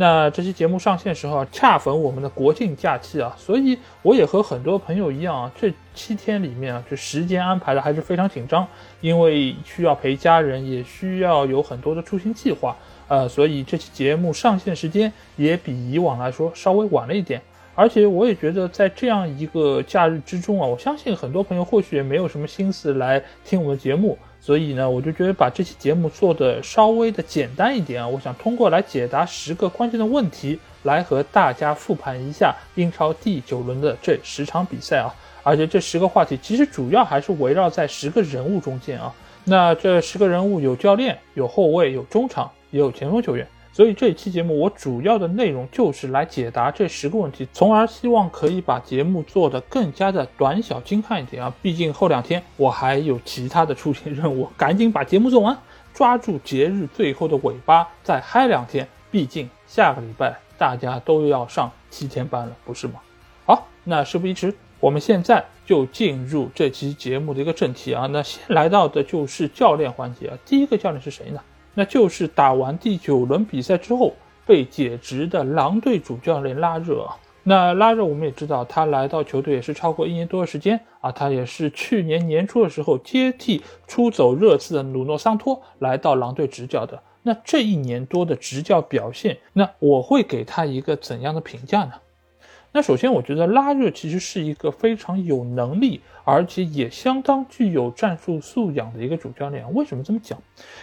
那这期节目上线时候啊，恰逢我们的国庆假期啊，所以我也和很多朋友一样啊，这七天里面啊，这时间安排的还是非常紧张，因为需要陪家人，也需要有很多的出行计划，呃，所以这期节目上线时间也比以往来说稍微晚了一点。而且我也觉得，在这样一个假日之中啊，我相信很多朋友或许也没有什么心思来听我们的节目。所以呢，我就觉得把这期节目做的稍微的简单一点啊，我想通过来解答十个关键的问题，来和大家复盘一下英超第九轮的这十场比赛啊。而且这十个话题其实主要还是围绕在十个人物中间啊。那这十个人物有教练，有后卫，有中场，也有前锋球员。所以这一期节目，我主要的内容就是来解答这十个问题，从而希望可以把节目做得更加的短小精悍一点啊。毕竟后两天我还有其他的出行任务，赶紧把节目做完，抓住节日最后的尾巴再嗨两天。毕竟下个礼拜大家都要上七天班了，不是吗？好，那事不宜迟，我们现在就进入这期节目的一个正题啊。那先来到的就是教练环节啊，第一个教练是谁呢？那就是打完第九轮比赛之后被解职的狼队主教练拉热。那拉热我们也知道，他来到球队也是超过一年多的时间啊。他也是去年年初的时候接替出走热刺的努诺桑托来到狼队执教的。那这一年多的执教表现，那我会给他一个怎样的评价呢？那首先，我觉得拉热其实是一个非常有能力，而且也相当具有战术素养的一个主教练。为什么这么讲？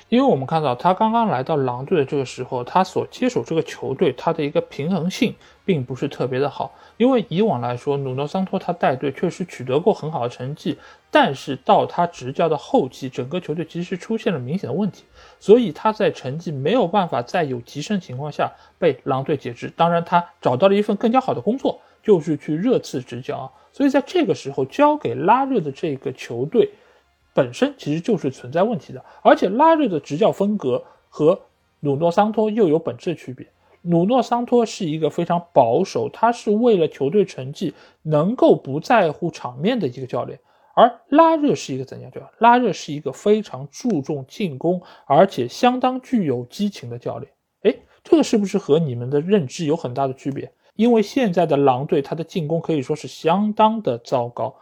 因为我们看到他刚刚来到狼队的这个时候，他所接手这个球队，他的一个平衡性并不是特别的好。因为以往来说，努诺桑托他带队确实取得过很好的成绩，但是到他执教的后期，整个球队其实出现了明显的问题。所以他在成绩没有办法再有提升情况下被狼队解职。当然，他找到了一份更加好的工作，就是去热刺执教。所以在这个时候交给拉热的这个球队，本身其实就是存在问题的。而且拉热的执教风格和努诺桑托又有本质区别。努诺桑托是一个非常保守，他是为了球队成绩能够不在乎场面的一个教练。而拉热是一个怎样教练？拉热是一个非常注重进攻，而且相当具有激情的教练。哎，这个是不是和你们的认知有很大的区别？因为现在的狼队，他的进攻可以说是相当的糟糕。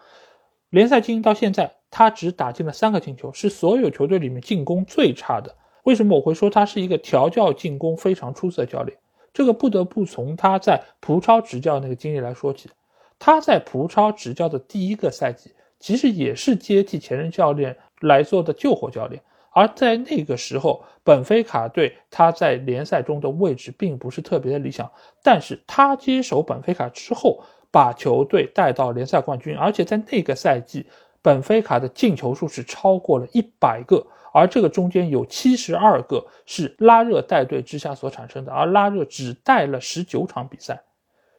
联赛进行到现在，他只打进了三个进球，是所有球队里面进攻最差的。为什么我会说他是一个调教进攻非常出色的教练？这个不得不从他在葡超执教那个经历来说起。他在葡超执教的第一个赛季。其实也是接替前任教练来做的救火教练，而在那个时候，本菲卡队他在联赛中的位置并不是特别的理想，但是他接手本菲卡之后，把球队带到联赛冠军，而且在那个赛季，本菲卡的进球数是超过了一百个，而这个中间有七十二个是拉热带队之下所产生的，而拉热只带了十九场比赛，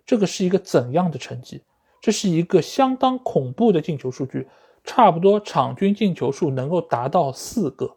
这个是一个怎样的成绩？这是一个相当恐怖的进球数据，差不多场均进球数能够达到四个，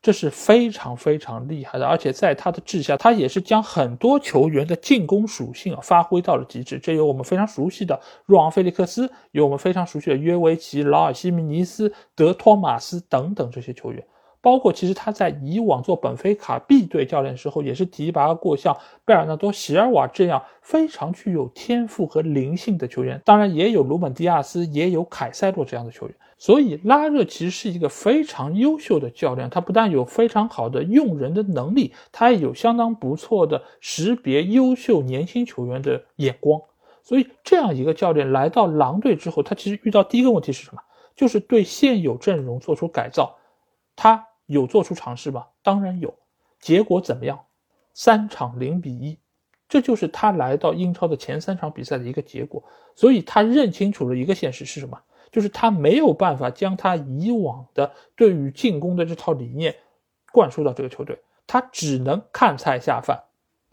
这是非常非常厉害的。而且在他的治下，他也是将很多球员的进攻属性啊发挥到了极致。这有我们非常熟悉的若昂·菲利克斯，有我们非常熟悉的约维奇、劳尔·西米尼斯、德托马斯等等这些球员。包括其实他在以往做本菲卡 B 队教练的时候，也是提拔过像贝尔纳多·席尔瓦这样非常具有天赋和灵性的球员，当然也有鲁本·迪亚斯，也有凯塞洛这样的球员。所以拉热其实是一个非常优秀的教练，他不但有非常好的用人的能力，他也有相当不错的识别优秀年轻球员的眼光。所以这样一个教练来到狼队之后，他其实遇到第一个问题是什么？就是对现有阵容做出改造，他。有做出尝试吧？当然有，结果怎么样？三场零比一，这就是他来到英超的前三场比赛的一个结果。所以他认清楚了一个现实是什么？就是他没有办法将他以往的对于进攻的这套理念灌输到这个球队，他只能看菜下饭。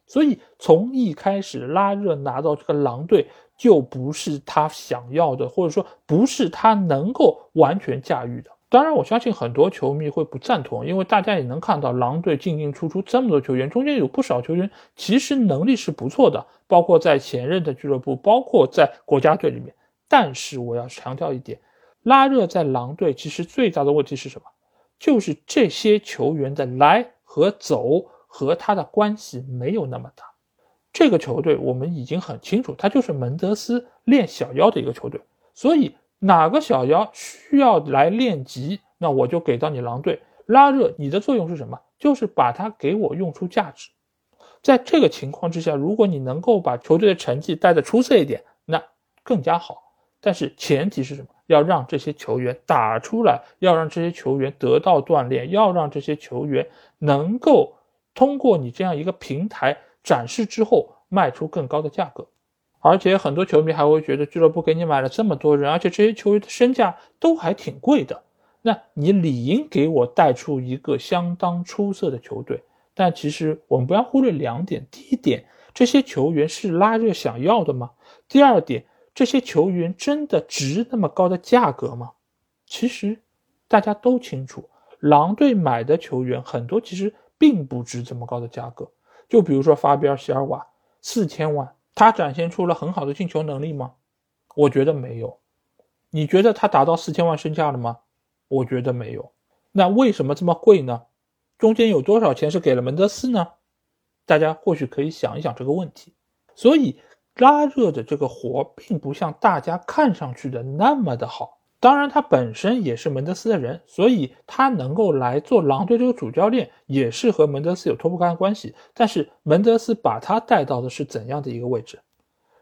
所以从一开始，拉热拿到这个狼队就不是他想要的，或者说不是他能够完全驾驭的。当然，我相信很多球迷会不赞同，因为大家也能看到狼队进进出出这么多球员，中间有不少球员其实能力是不错的，包括在前任的俱乐部，包括在国家队里面。但是我要强调一点，拉热在狼队其实最大的问题是什么？就是这些球员的来和走。和他的关系没有那么大，这个球队我们已经很清楚，他就是门德斯练小妖的一个球队。所以哪个小妖需要来练级，那我就给到你狼队拉热。你的作用是什么？就是把他给我用出价值。在这个情况之下，如果你能够把球队的成绩带得出色一点，那更加好。但是前提是什么？要让这些球员打出来，要让这些球员得到锻炼，要让这些球员能够。通过你这样一个平台展示之后，卖出更高的价格，而且很多球迷还会觉得俱乐部给你买了这么多人，而且这些球员的身价都还挺贵的，那你理应给我带出一个相当出色的球队。但其实我们不要忽略两点：第一点，这些球员是拉热想要的吗？第二点，这些球员真的值那么高的价格吗？其实大家都清楚，狼队买的球员很多，其实。并不值这么高的价格，就比如说法比尔·席尔瓦，四千万，他展现出了很好的进球能力吗？我觉得没有。你觉得他达到四千万身价了吗？我觉得没有。那为什么这么贵呢？中间有多少钱是给了门德斯呢？大家或许可以想一想这个问题。所以拉热的这个活并不像大家看上去的那么的好。当然，他本身也是门德斯的人，所以他能够来做狼队这个主教练，也是和门德斯有脱不开的关系。但是门德斯把他带到的是怎样的一个位置？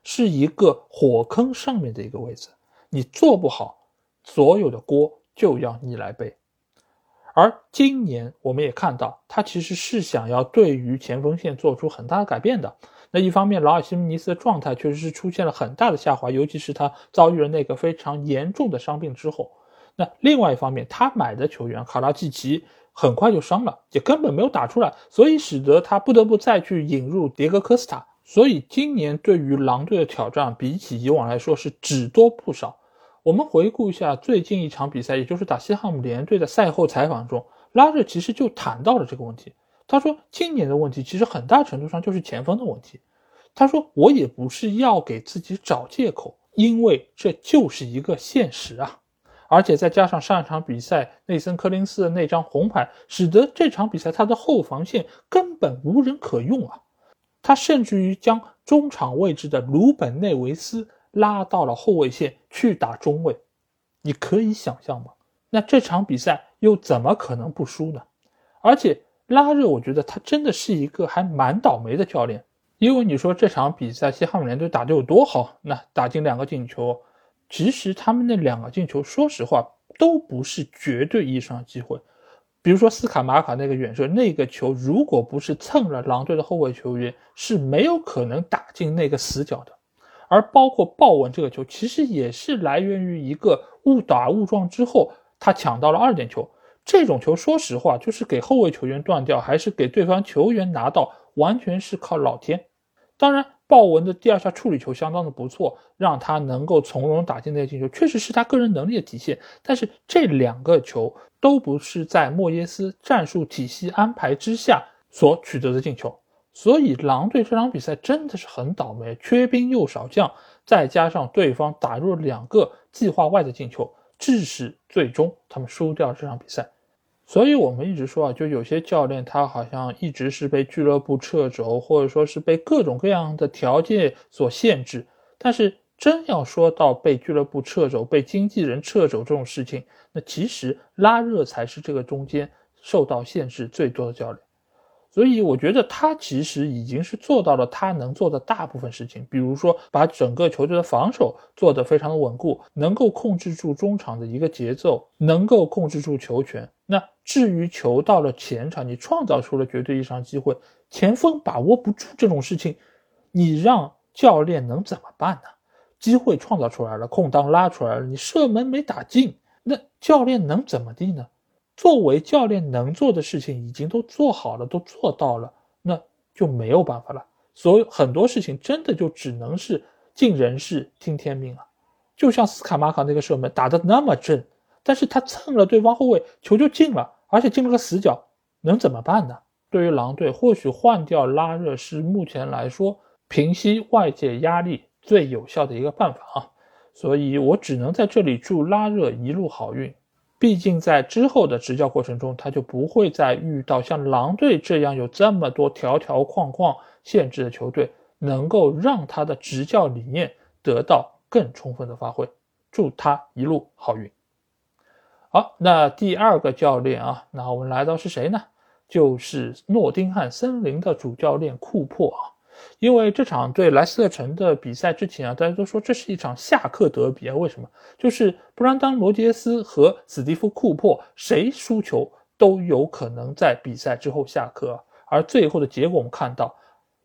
是一个火坑上面的一个位置。你做不好，所有的锅就要你来背。而今年我们也看到，他其实是想要对于前锋线做出很大的改变的。那一方面，劳尔·西门尼斯的状态确实是出现了很大的下滑，尤其是他遭遇了那个非常严重的伤病之后。那另外一方面，他买的球员卡拉季奇很快就伤了，也根本没有打出来，所以使得他不得不再去引入迭戈·科斯塔。所以今年对于狼队的挑战，比起以往来说是只多不少。我们回顾一下最近一场比赛，也就是打西汉姆联队的赛后采访中，拉热其实就谈到了这个问题。他说：“今年的问题其实很大程度上就是前锋的问题。”他说：“我也不是要给自己找借口，因为这就是一个现实啊！而且再加上上一场比赛内森·科林斯的那张红牌，使得这场比赛他的后防线根本无人可用啊！他甚至于将中场位置的鲁本内维斯拉到了后卫线去打中卫，你可以想象吗？那这场比赛又怎么可能不输呢？而且……”拉热，我觉得他真的是一个还蛮倒霉的教练，因为你说这场比赛西汉姆联队打得有多好，那打进两个进球，其实他们那两个进球，说实话都不是绝对意义上的机会。比如说斯卡马卡那个远射，那个球如果不是蹭了狼队的后卫球员，是没有可能打进那个死角的。而包括鲍文这个球，其实也是来源于一个误打误撞之后，他抢到了二点球。这种球，说实话，就是给后卫球员断掉，还是给对方球员拿到，完全是靠老天。当然，鲍文的第二下处理球相当的不错，让他能够从容打进那个进球，确实是他个人能力的体现。但是这两个球都不是在莫耶斯战术体系安排之下所取得的进球，所以狼队这场比赛真的是很倒霉，缺兵又少将，再加上对方打入两个计划外的进球，致使最终他们输掉这场比赛。所以，我们一直说啊，就有些教练他好像一直是被俱乐部掣肘，或者说是被各种各样的条件所限制。但是，真要说到被俱乐部掣肘、被经纪人掣肘这种事情，那其实拉热才是这个中间受到限制最多的教练。所以我觉得他其实已经是做到了他能做的大部分事情，比如说把整个球队的防守做得非常的稳固，能够控制住中场的一个节奏，能够控制住球权。那至于球到了前场，你创造出了绝对意义上机会，前锋把握不住这种事情，你让教练能怎么办呢？机会创造出来了，空当拉出来了，你射门没打进，那教练能怎么地呢？作为教练能做的事情已经都做好了，都做到了，那就没有办法了。所以很多事情真的就只能是尽人事听天命啊。就像斯卡马卡那个射门打得那么正，但是他蹭了对方后卫，球就进了，而且进了个死角，能怎么办呢？对于狼队，或许换掉拉热是目前来说平息外界压力最有效的一个办法啊。所以我只能在这里祝拉热一路好运。毕竟在之后的执教过程中，他就不会再遇到像狼队这样有这么多条条框框限制的球队，能够让他的执教理念得到更充分的发挥。祝他一路好运。好，那第二个教练啊，那我们来到是谁呢？就是诺丁汉森林的主教练库珀啊。因为这场对莱斯特城的比赛之前啊，大家都说这是一场下课德比啊。为什么？就是布兰当·罗杰斯和史蒂夫·库珀谁输球都有可能在比赛之后下课。而最后的结果我们看到，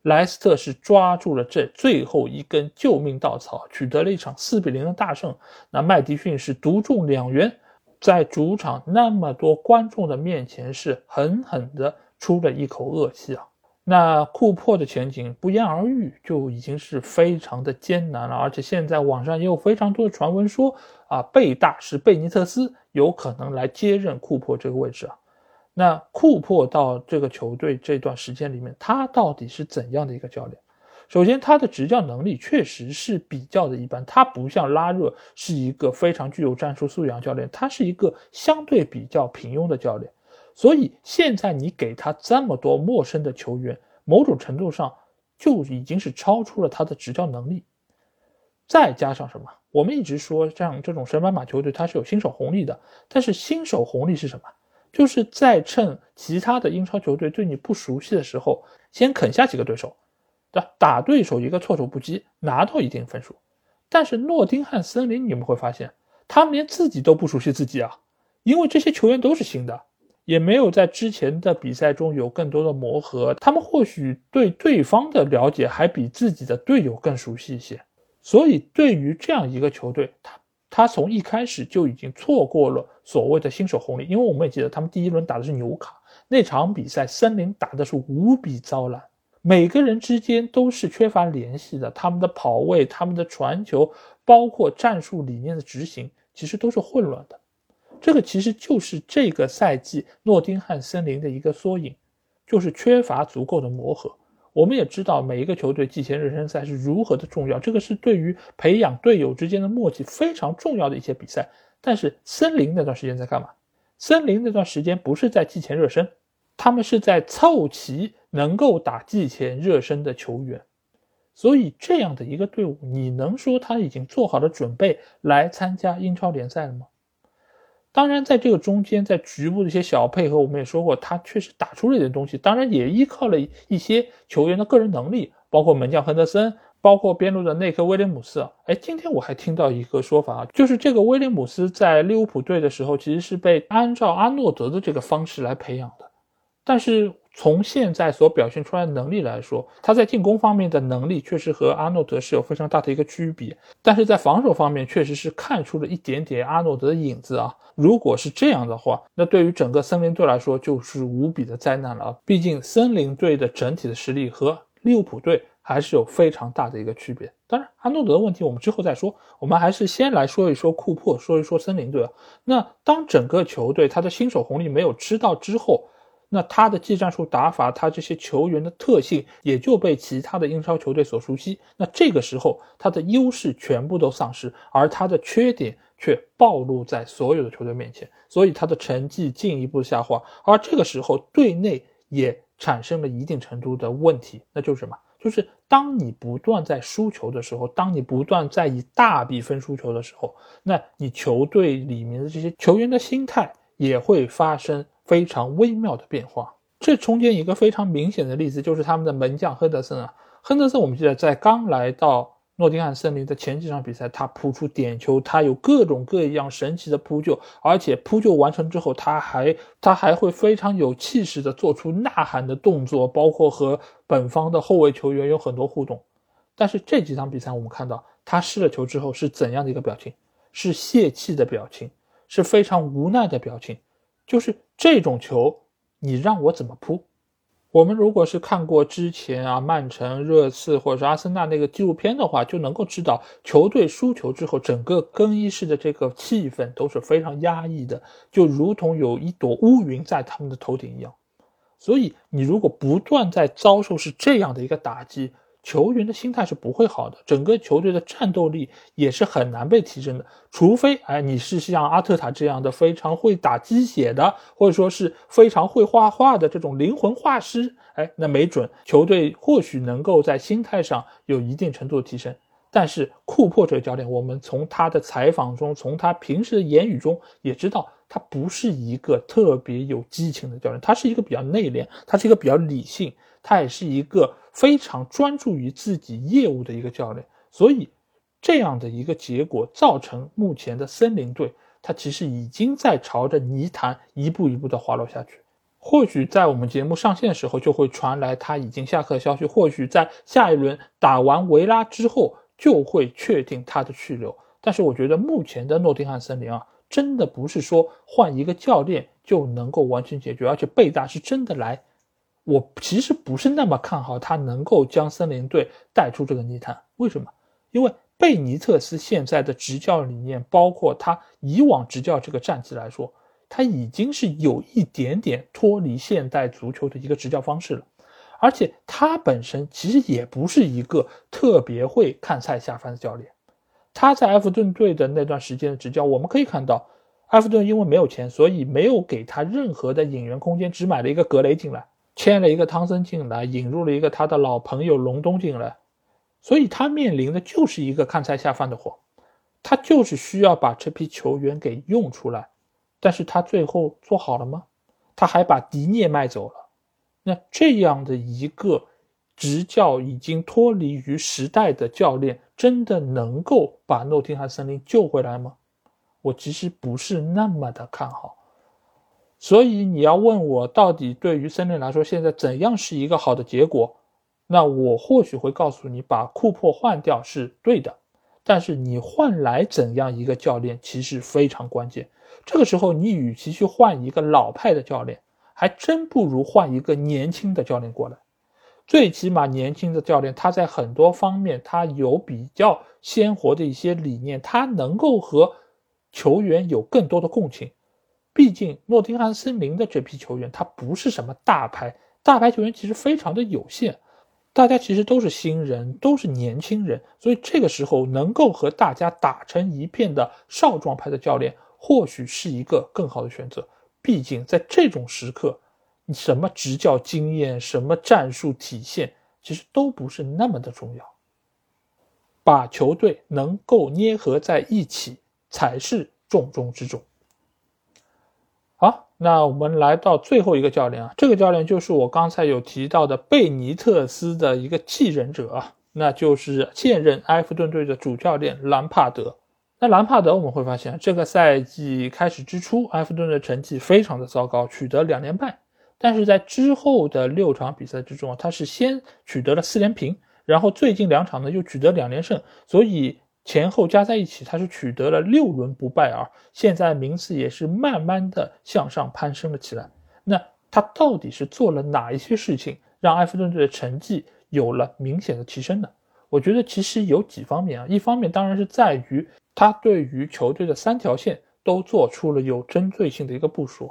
莱斯特是抓住了这最后一根救命稻草，取得了一场四比零的大胜。那麦迪逊是独中两元，在主场那么多观众的面前是狠狠的出了一口恶气啊。那库珀的前景不言而喻，就已经是非常的艰难了。而且现在网上也有非常多的传闻说，啊，贝大是贝尼特斯有可能来接任库珀这个位置啊。那库珀到这个球队这段时间里面，他到底是怎样的一个教练？首先，他的执教能力确实是比较的一般，他不像拉热是一个非常具有战术素养教练，他是一个相对比较平庸的教练。所以现在你给他这么多陌生的球员，某种程度上就已经是超出了他的执教能力。再加上什么？我们一直说像这种神班马球队，它是有新手红利的。但是新手红利是什么？就是在趁其他的英超球队对你不熟悉的时候，先啃下几个对手，对吧？打对手一个措手不及，拿到一定分数。但是诺丁汉森林，你们会发现，他们连自己都不熟悉自己啊，因为这些球员都是新的。也没有在之前的比赛中有更多的磨合，他们或许对对方的了解还比自己的队友更熟悉一些，所以对于这样一个球队，他他从一开始就已经错过了所谓的新手红利，因为我们也记得他们第一轮打的是纽卡那场比赛，森林打的是无比糟烂，每个人之间都是缺乏联系的，他们的跑位、他们的传球，包括战术理念的执行，其实都是混乱的。这个其实就是这个赛季诺丁汉森林的一个缩影，就是缺乏足够的磨合。我们也知道每一个球队季前热身赛是如何的重要，这个是对于培养队友之间的默契非常重要的一些比赛。但是森林那段时间在干嘛？森林那段时间不是在季前热身，他们是在凑齐能够打季前热身的球员。所以这样的一个队伍，你能说他已经做好了准备来参加英超联赛了吗？当然，在这个中间，在局部的一些小配合，我们也说过，他确实打出了一点东西。当然，也依靠了一些球员的个人能力，包括门将亨德森，包括边路的内克威廉姆斯。哎，今天我还听到一个说法啊，就是这个威廉姆斯在利物浦队的时候，其实是被按照阿诺德的这个方式来培养的，但是。从现在所表现出来的能力来说，他在进攻方面的能力确实和阿诺德是有非常大的一个区别，但是在防守方面确实是看出了一点点阿诺德的影子啊。如果是这样的话，那对于整个森林队来说就是无比的灾难了！毕竟森林队的整体的实力和利物浦队还是有非常大的一个区别。当然，阿诺德的问题我们之后再说，我们还是先来说一说库珀，说一说森林队啊。那当整个球队他的新手红利没有吃到之后，那他的技战术打法，他这些球员的特性也就被其他的英超球队所熟悉。那这个时候，他的优势全部都丧失，而他的缺点却暴露在所有的球队面前，所以他的成绩进一步下滑。而这个时候，队内也产生了一定程度的问题，那就是什么？就是当你不断在输球的时候，当你不断在以大比分输球的时候，那你球队里面的这些球员的心态也会发生。非常微妙的变化。这中间一个非常明显的例子就是他们的门将亨德森啊，亨德森我们记得在刚来到诺丁汉森林的前几场比赛，他扑出点球，他有各种各样神奇的扑救，而且扑救完成之后，他还他还会非常有气势的做出呐喊的动作，包括和本方的后卫球员有很多互动。但是这几场比赛我们看到他失了球之后是怎样的一个表情？是泄气的表情，是非常无奈的表情。就是这种球，你让我怎么扑？我们如果是看过之前啊曼城、热刺或者是阿森纳那个纪录片的话，就能够知道球队输球之后，整个更衣室的这个气氛都是非常压抑的，就如同有一朵乌云在他们的头顶一样。所以，你如果不断在遭受是这样的一个打击，球员的心态是不会好的，整个球队的战斗力也是很难被提升的。除非，哎，你是像阿特塔这样的非常会打鸡血的，或者说是非常会画画的这种灵魂画师，哎，那没准球队或许能够在心态上有一定程度的提升。但是库珀这个教练，我们从他的采访中，从他平时的言语中也知道，他不是一个特别有激情的教练，他是一个比较内敛，他是一个比较理性，他也是一个。非常专注于自己业务的一个教练，所以这样的一个结果造成目前的森林队，他其实已经在朝着泥潭一步一步的滑落下去。或许在我们节目上线的时候就会传来他已经下课的消息，或许在下一轮打完维拉之后就会确定他的去留。但是我觉得目前的诺丁汉森林啊，真的不是说换一个教练就能够完全解决，而且贝大是真的来。我其实不是那么看好他能够将森林队带出这个泥潭。为什么？因为贝尼特斯现在的执教理念，包括他以往执教这个战绩来说，他已经是有一点点脱离现代足球的一个执教方式了。而且他本身其实也不是一个特别会看菜下饭的教练。他在埃弗顿队的那段时间的执教，我们可以看到，埃弗顿因为没有钱，所以没有给他任何的引援空间，只买了一个格雷进来。签了一个汤森进来，引入了一个他的老朋友隆东进来，所以他面临的就是一个看菜下饭的活，他就是需要把这批球员给用出来，但是他最后做好了吗？他还把迪涅卖走了，那这样的一个执教已经脱离于时代的教练，真的能够把诺丁汉森林救回来吗？我其实不是那么的看好。所以你要问我到底对于森林来说现在怎样是一个好的结果？那我或许会告诉你，把库珀换掉是对的，但是你换来怎样一个教练其实非常关键。这个时候你与其去换一个老派的教练，还真不如换一个年轻的教练过来。最起码年轻的教练他在很多方面他有比较鲜活的一些理念，他能够和球员有更多的共情。毕竟诺丁汉森林的这批球员，他不是什么大牌，大牌球员其实非常的有限，大家其实都是新人，都是年轻人，所以这个时候能够和大家打成一片的少壮派的教练，或许是一个更好的选择。毕竟在这种时刻，你什么执教经验，什么战术体现，其实都不是那么的重要，把球队能够捏合在一起才是重中之重。好，那我们来到最后一个教练啊，这个教练就是我刚才有提到的贝尼特斯的一个继任者啊，那就是现任埃弗顿队的主教练兰帕德。那兰帕德我们会发现，这个赛季开始之初，埃弗顿的成绩非常的糟糕，取得两连败。但是在之后的六场比赛之中啊，他是先取得了四连平，然后最近两场呢又取得两连胜，所以。前后加在一起，他是取得了六轮不败啊！现在名次也是慢慢的向上攀升了起来。那他到底是做了哪一些事情，让埃弗顿队的成绩有了明显的提升呢？我觉得其实有几方面啊，一方面当然是在于他对于球队的三条线都做出了有针对性的一个部署。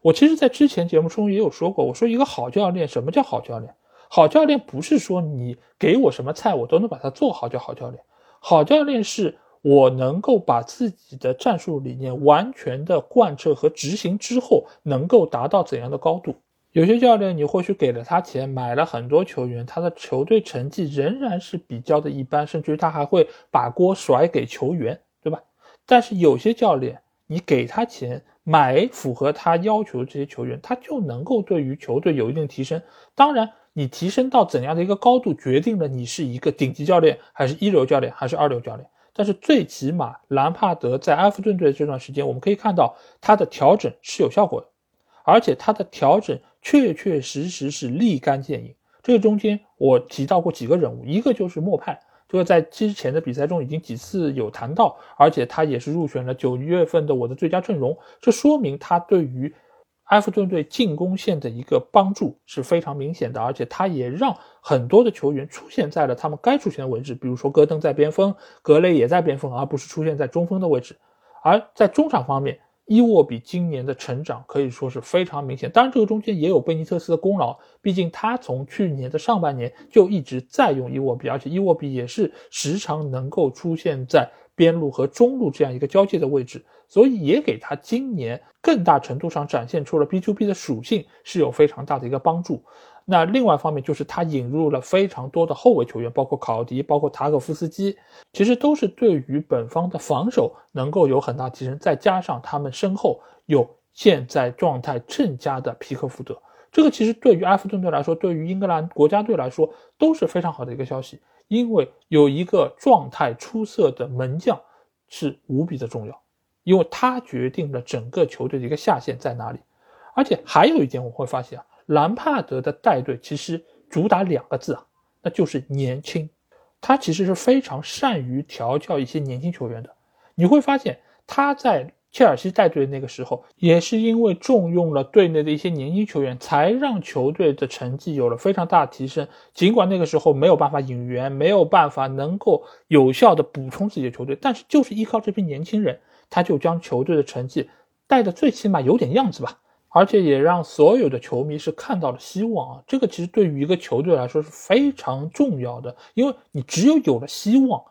我其实，在之前节目中也有说过，我说一个好教练，什么叫好教练？好教练不是说你给我什么菜，我都能把它做好叫好教练。好教练是我能够把自己的战术理念完全的贯彻和执行之后，能够达到怎样的高度？有些教练你或许给了他钱，买了很多球员，他的球队成绩仍然是比较的一般，甚至于他还会把锅甩给球员，对吧？但是有些教练，你给他钱买符合他要求的这些球员，他就能够对于球队有一定提升。当然。你提升到怎样的一个高度，决定了你是一个顶级教练，还是一流教练，还是二流教练。但是最起码，兰帕德在埃弗顿队这段时间，我们可以看到他的调整是有效果的，而且他的调整确确实实是立竿见影。这个中间我提到过几个人物，一个就是莫派，这个在之前的比赛中已经几次有谈到，而且他也是入选了九月份的我的最佳阵容，这说明他对于。埃弗顿队进攻线的一个帮助是非常明显的，而且他也让很多的球员出现在了他们该出现的位置，比如说戈登在边锋，格雷也在边锋，而不是出现在中锋的位置。而在中场方面，伊沃比今年的成长可以说是非常明显。当然，这个中间也有贝尼特斯的功劳，毕竟他从去年的上半年就一直在用伊沃比，而且伊沃比也是时常能够出现在边路和中路这样一个交界的位置。所以也给他今年更大程度上展现出了 B to B 的属性是有非常大的一个帮助。那另外一方面就是他引入了非常多的后卫球员，包括考迪，包括塔可夫斯基，其实都是对于本方的防守能够有很大提升。再加上他们身后有现在状态正佳的皮克福德，这个其实对于埃弗顿队来说，对于英格兰国家队来说都是非常好的一个消息，因为有一个状态出色的门将是无比的重要。因为他决定了整个球队的一个下限在哪里，而且还有一点我会发现啊，兰帕德的带队其实主打两个字啊，那就是年轻。他其实是非常善于调教一些年轻球员的。你会发现他在切尔西带队那个时候，也是因为重用了队内的一些年轻球员，才让球队的成绩有了非常大的提升。尽管那个时候没有办法引援，没有办法能够有效的补充自己的球队，但是就是依靠这批年轻人。他就将球队的成绩带的最起码有点样子吧，而且也让所有的球迷是看到了希望啊！这个其实对于一个球队来说是非常重要的，因为你只有有了希望，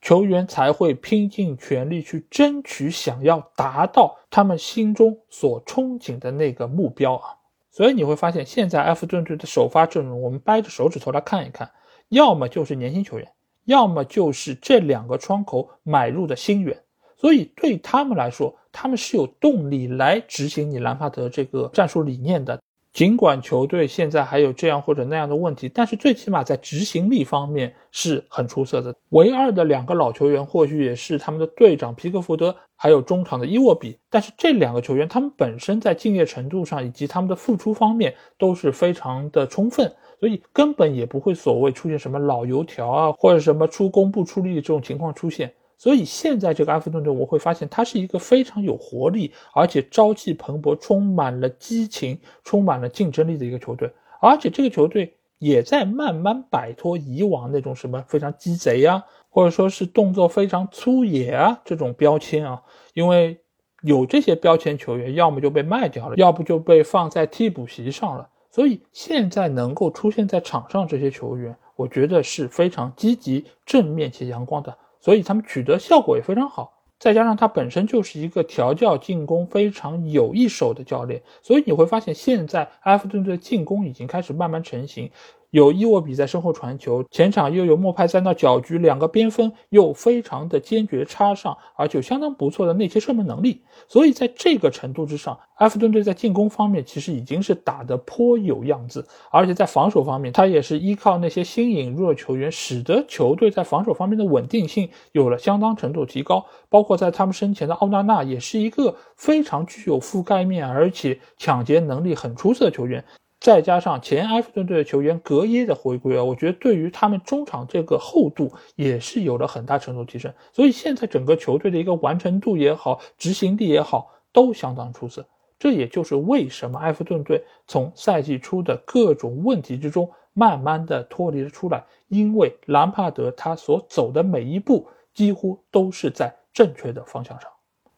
球员才会拼尽全力去争取，想要达到他们心中所憧憬的那个目标啊！所以你会发现，现在埃弗顿队的首发阵容，我们掰着手指头来看一看，要么就是年轻球员，要么就是这两个窗口买入的新援。所以对他们来说，他们是有动力来执行你兰帕德这个战术理念的。尽管球队现在还有这样或者那样的问题，但是最起码在执行力方面是很出色的。唯二的两个老球员，或许也是他们的队长皮克福德，还有中场的伊沃比。但是这两个球员，他们本身在敬业程度上以及他们的付出方面都是非常的充分，所以根本也不会所谓出现什么老油条啊，或者什么出工不出力这种情况出现。所以现在这个埃弗顿队，我会发现它是一个非常有活力，而且朝气蓬勃、充满了激情、充满了竞争力的一个球队。而且这个球队也在慢慢摆脱以往那种什么非常鸡贼啊，或者说是动作非常粗野啊这种标签啊。因为有这些标签球员，要么就被卖掉了，要不就被放在替补席上了。所以现在能够出现在场上这些球员，我觉得是非常积极、正面且阳光的。所以他们取得效果也非常好，再加上他本身就是一个调教进攻非常有一手的教练，所以你会发现现在埃弗顿队进攻已经开始慢慢成型。有伊沃比在身后传球，前场又有莫派在那搅局，两个边锋又非常的坚决插上，而且有相当不错的内切射门能力。所以在这个程度之上，埃弗顿队在进攻方面其实已经是打得颇有样子，而且在防守方面，他也是依靠那些新引入的球员，使得球队在防守方面的稳定性有了相当程度提高。包括在他们身前的奥纳纳，也是一个非常具有覆盖面，而且抢劫能力很出色的球员。再加上前埃弗顿队的球员格耶的回归啊，我觉得对于他们中场这个厚度也是有了很大程度提升。所以现在整个球队的一个完成度也好，执行力也好，都相当出色。这也就是为什么埃弗顿队从赛季初的各种问题之中慢慢的脱离了出来，因为兰帕德他所走的每一步几乎都是在正确的方向上。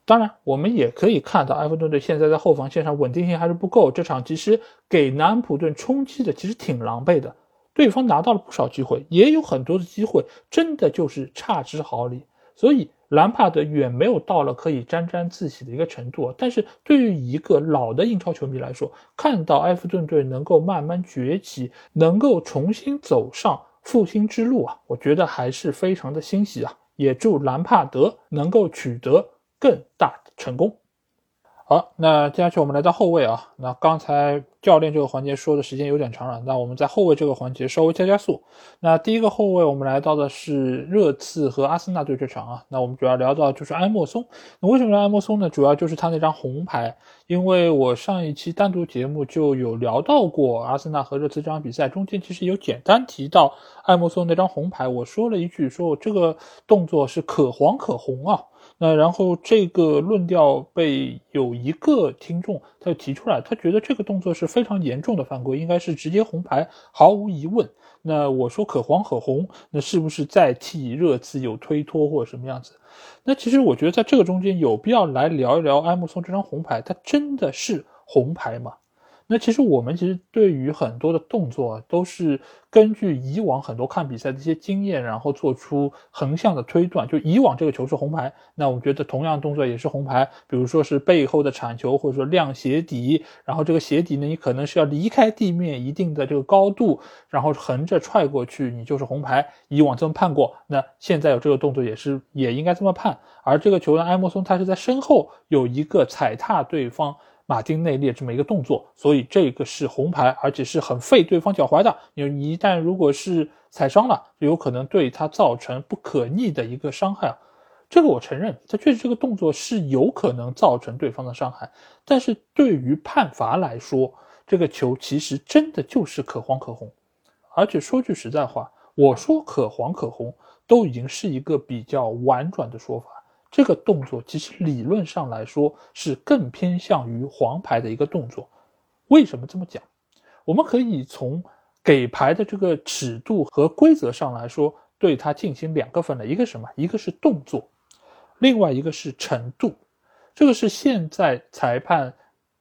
当然，我们也可以看到，埃弗顿队现在在后防线上稳定性还是不够。这场其实给南安普顿冲击的其实挺狼狈的，对方拿到了不少机会，也有很多的机会，真的就是差之毫厘。所以兰帕德远没有到了可以沾沾自喜的一个程度。但是对于一个老的英超球迷来说，看到埃弗顿队能够慢慢崛起，能够重新走上复兴之路啊，我觉得还是非常的欣喜啊！也祝兰帕德能够取得。更大的成功。好，那接下去我们来到后卫啊。那刚才教练这个环节说的时间有点长了，那我们在后卫这个环节稍微加加速。那第一个后卫，我们来到的是热刺和阿森纳对这场啊。那我们主要聊到就是埃莫松。那为什么聊埃莫松呢？主要就是他那张红牌。因为我上一期单独节目就有聊到过阿森纳和热刺这场比赛，中间其实有简单提到埃莫松那张红牌。我说了一句，说我这个动作是可黄可红啊。那然后这个论调被有一个听众他就提出来，他觉得这个动作是非常严重的犯规，应该是直接红牌，毫无疑问。那我说可黄可红，那是不是在替热刺有推脱或者什么样子？那其实我觉得在这个中间有必要来聊一聊埃莫松这张红牌，它真的是红牌吗？那其实我们其实对于很多的动作都是根据以往很多看比赛的一些经验，然后做出横向的推断。就以往这个球是红牌，那我们觉得同样动作也是红牌。比如说是背后的铲球，或者说亮鞋底，然后这个鞋底呢，你可能是要离开地面一定的这个高度，然后横着踹过去，你就是红牌。以往这么判过，那现在有这个动作也是也应该这么判。而这个球呢，埃莫松他是在身后有一个踩踏对方。马丁内列这么一个动作，所以这个是红牌，而且是很费对方脚踝的。因为你一旦如果是踩伤了，就有可能对他造成不可逆的一个伤害啊。这个我承认，他确实这个动作是有可能造成对方的伤害。但是对于判罚来说，这个球其实真的就是可黄可红。而且说句实在话，我说可黄可红，都已经是一个比较婉转的说法。这个动作其实理论上来说是更偏向于黄牌的一个动作，为什么这么讲？我们可以从给牌的这个尺度和规则上来说，对它进行两个分类，一个什么？一个是动作，另外一个是程度。这个是现在裁判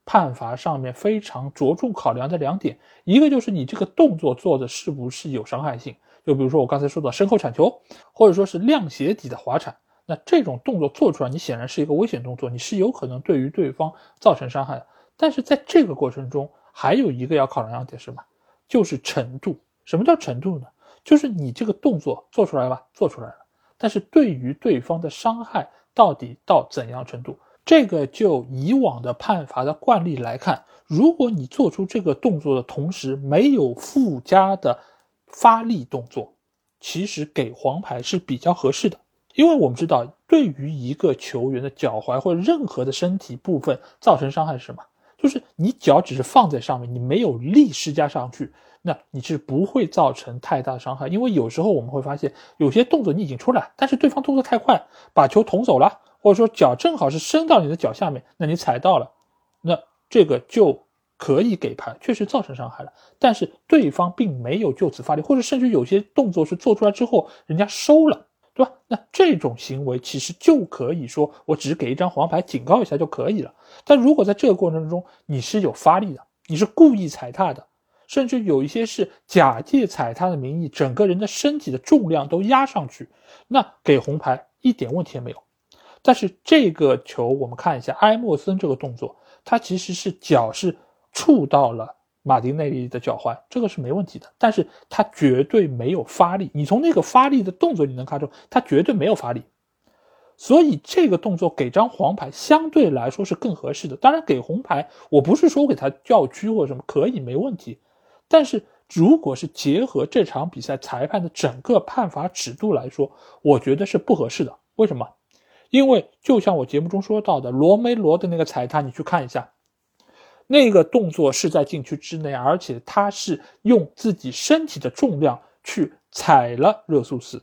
判罚上面非常着重考量的两点，一个就是你这个动作做的是不是有伤害性，就比如说我刚才说的身后铲球，或者说是亮鞋底的滑铲。那这种动作做出来，你显然是一个危险动作，你是有可能对于对方造成伤害的。但是在这个过程中，还有一个要考量点是什么？就是程度。什么叫程度呢？就是你这个动作做出来了吧，做出来了，但是对于对方的伤害到底到怎样程度？这个就以往的判罚的惯例来看，如果你做出这个动作的同时没有附加的发力动作，其实给黄牌是比较合适的。因为我们知道，对于一个球员的脚踝或者任何的身体部分造成伤害是什么？就是你脚只是放在上面，你没有力施加上去，那你是不会造成太大伤害。因为有时候我们会发现，有些动作你已经出来，但是对方动作太快，把球捅走了，或者说脚正好是伸到你的脚下面，那你踩到了，那这个就可以给牌，确实造成伤害了。但是对方并没有就此发力，或者甚至有些动作是做出来之后，人家收了。对吧？那这种行为其实就可以说，我只给一张黄牌警告一下就可以了。但如果在这个过程中你是有发力的，你是故意踩踏的，甚至有一些是假借踩踏的名义，整个人的身体的重量都压上去，那给红牌一点问题也没有。但是这个球我们看一下埃莫森这个动作，他其实是脚是触到了。马丁内利的脚踝，这个是没问题的，但是他绝对没有发力。你从那个发力的动作，你能看出他绝对没有发力。所以这个动作给张黄牌相对来说是更合适的。当然，给红牌，我不是说给他叫屈或者什么，可以没问题。但是如果是结合这场比赛裁判的整个判罚尺度来说，我觉得是不合适的。为什么？因为就像我节目中说到的，罗梅罗的那个踩踏，你去看一下。那个动作是在禁区之内，而且他是用自己身体的重量去踩了热苏斯。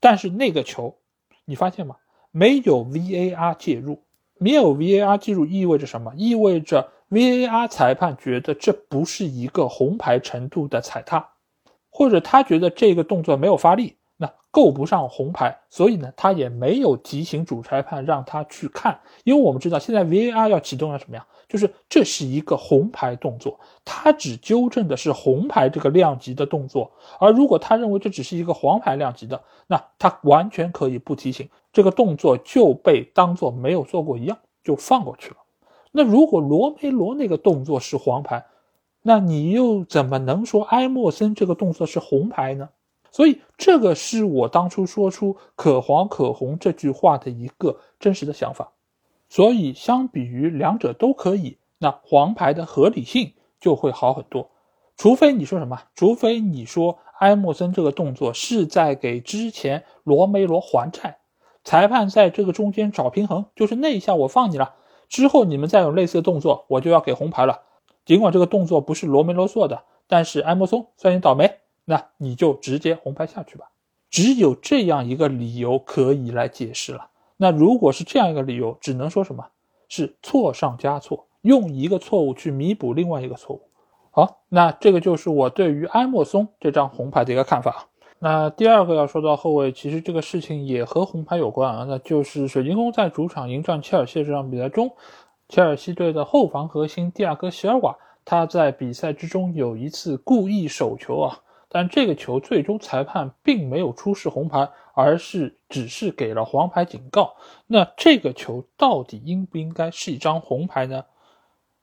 但是那个球，你发现吗？没有 VAR 介入，没有 VAR 介入意味着什么？意味着 VAR 裁判觉得这不是一个红牌程度的踩踏，或者他觉得这个动作没有发力。那够不上红牌，所以呢，他也没有提醒主裁判让他去看，因为我们知道现在 VAR 要启动了什么呀？就是这是一个红牌动作，他只纠正的是红牌这个量级的动作，而如果他认为这只是一个黄牌量级的，那他完全可以不提醒，这个动作就被当做没有做过一样就放过去了。那如果罗梅罗那个动作是黄牌，那你又怎么能说埃莫森这个动作是红牌呢？所以，这个是我当初说出“可黄可红”这句话的一个真实的想法。所以，相比于两者都可以，那黄牌的合理性就会好很多。除非你说什么？除非你说埃莫森这个动作是在给之前罗梅罗还债，裁判在这个中间找平衡，就是那一下我放你了，之后你们再有类似的动作，我就要给红牌了。尽管这个动作不是罗梅罗做的，但是埃莫松算你倒霉。那你就直接红牌下去吧，只有这样一个理由可以来解释了。那如果是这样一个理由，只能说什么是错上加错，用一个错误去弥补另外一个错误。好，那这个就是我对于埃莫松这张红牌的一个看法。那第二个要说到后卫，其实这个事情也和红牌有关啊，那就是水晶宫在主场迎战切尔西这场比赛中，切尔西队的后防核心蒂亚戈·席尔瓦，他在比赛之中有一次故意手球啊，但这个球最终裁判并没有出示红牌，而是只是给了黄牌警告。那这个球到底应不应该是一张红牌呢？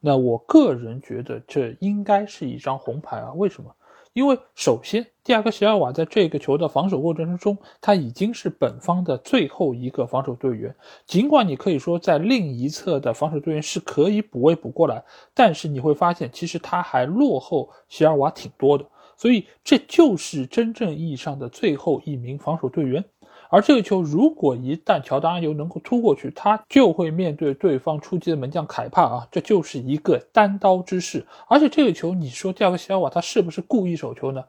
那我个人觉得这应该是一张红牌啊，为什么？因为首先，蒂亚戈·席尔瓦在这个球的防守过程之中，他已经是本方的最后一个防守队员。尽管你可以说在另一侧的防守队员是可以补位补过来，但是你会发现，其实他还落后席尔瓦挺多的。所以，这就是真正意义上的最后一名防守队员。而这个球，如果一旦乔丹阿尤能够突过去，他就会面对对方出击的门将凯帕啊，这就是一个单刀之势。而且这个球，你说第二个西尔瓦他是不是故意手球呢？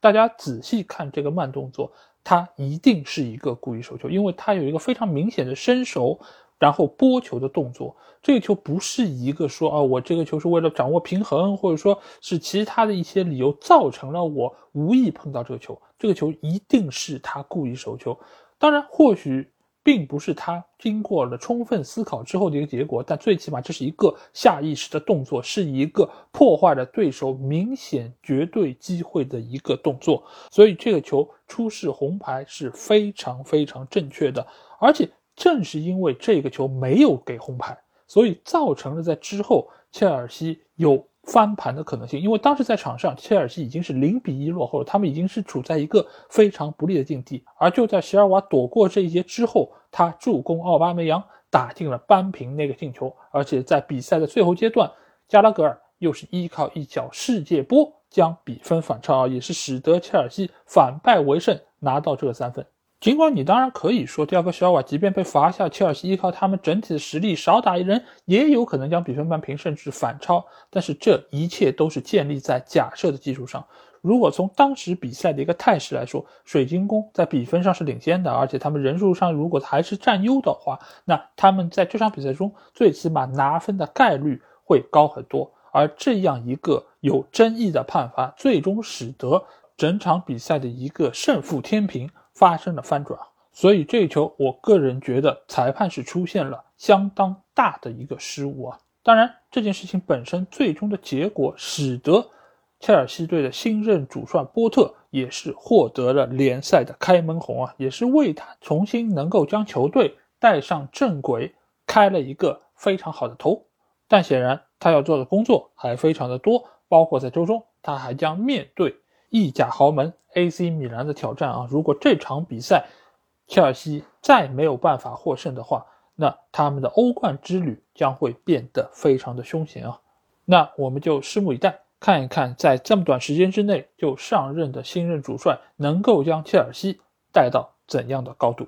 大家仔细看这个慢动作，他一定是一个故意手球，因为他有一个非常明显的伸手。然后拨球的动作，这个球不是一个说啊，我这个球是为了掌握平衡，或者说是其他的一些理由造成了我无意碰到这个球，这个球一定是他故意手球。当然，或许并不是他经过了充分思考之后的一个结果，但最起码这是一个下意识的动作，是一个破坏了对手明显绝对机会的一个动作。所以这个球出示红牌是非常非常正确的，而且。正是因为这个球没有给红牌，所以造成了在之后切尔西有翻盘的可能性。因为当时在场上，切尔西已经是零比一落后了，他们已经是处在一个非常不利的境地。而就在席尔瓦躲过这一劫之后，他助攻奥巴梅扬打进了扳平那个进球，而且在比赛的最后阶段，加拉格尔又是依靠一脚世界波将比分反超，也是使得切尔西反败为胜，拿到这个三分。尽管你当然可以说，第二个小瓦即便被罚下，切尔西依靠他们整体的实力少打一人，也有可能将比分扳平，甚至反超。但是这一切都是建立在假设的基础上。如果从当时比赛的一个态势来说，水晶宫在比分上是领先的，而且他们人数上如果还是占优的话，那他们在这场比赛中最起码拿分的概率会高很多。而这样一个有争议的判罚，最终使得整场比赛的一个胜负天平。发生了翻转，所以这一球，我个人觉得裁判是出现了相当大的一个失误啊。当然，这件事情本身最终的结果，使得切尔西队的新任主帅波特也是获得了联赛的开门红啊，也是为他重新能够将球队带上正轨开了一个非常好的头。但显然，他要做的工作还非常的多，包括在周中，他还将面对。意甲豪门 AC 米兰的挑战啊！如果这场比赛切尔西再没有办法获胜的话，那他们的欧冠之旅将会变得非常的凶险啊！那我们就拭目以待，看一看在这么短时间之内就上任的新任主帅能够将切尔西带到怎样的高度。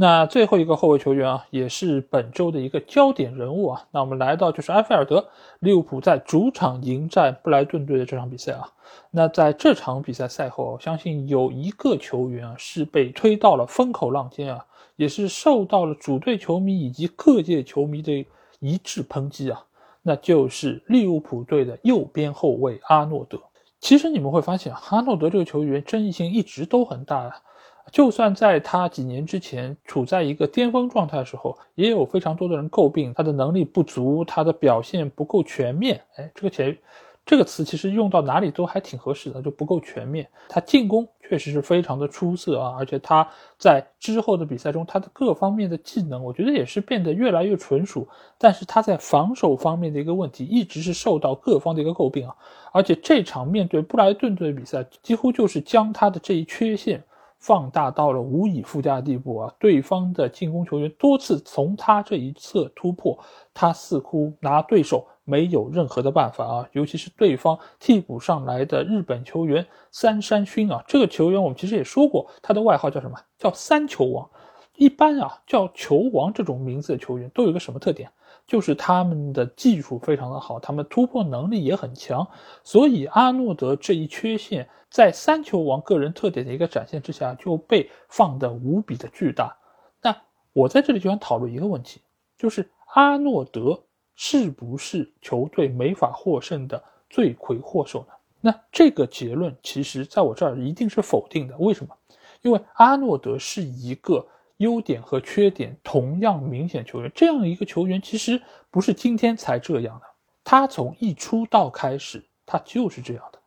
那最后一个后卫球员啊，也是本周的一个焦点人物啊。那我们来到就是埃菲尔德，利物浦在主场迎战布莱顿队的这场比赛啊。那在这场比赛赛后，相信有一个球员啊是被推到了风口浪尖啊，也是受到了主队球迷以及各界球迷的一致抨击啊。那就是利物浦队的右边后卫阿诺德。其实你们会发现，阿诺德这个球员争议性一直都很大啊。就算在他几年之前处在一个巅峰状态的时候，也有非常多的人诟病他的能力不足，他的表现不够全面。哎，这个前这个词其实用到哪里都还挺合适的，就不够全面。他进攻确实是非常的出色啊，而且他在之后的比赛中，他的各方面的技能，我觉得也是变得越来越纯熟。但是他在防守方面的一个问题，一直是受到各方的一个诟病啊。而且这场面对布莱顿队的比赛，几乎就是将他的这一缺陷。放大到了无以复加的地步啊！对方的进攻球员多次从他这一侧突破，他似乎拿对手没有任何的办法啊！尤其是对方替补上来的日本球员三山勋啊，这个球员我们其实也说过，他的外号叫什么？叫三球王。一般啊，叫球王这种名字的球员都有个什么特点？就是他们的技术非常的好，他们突破能力也很强，所以阿诺德这一缺陷在三球王个人特点的一个展现之下就被放得无比的巨大。那我在这里就想讨论一个问题，就是阿诺德是不是球队没法获胜的罪魁祸首呢？那这个结论其实在我这儿一定是否定的。为什么？因为阿诺德是一个优点和缺点同样明显球员，这样一个球员其实不是今天才这样的，他从一出道开始他就是这样的。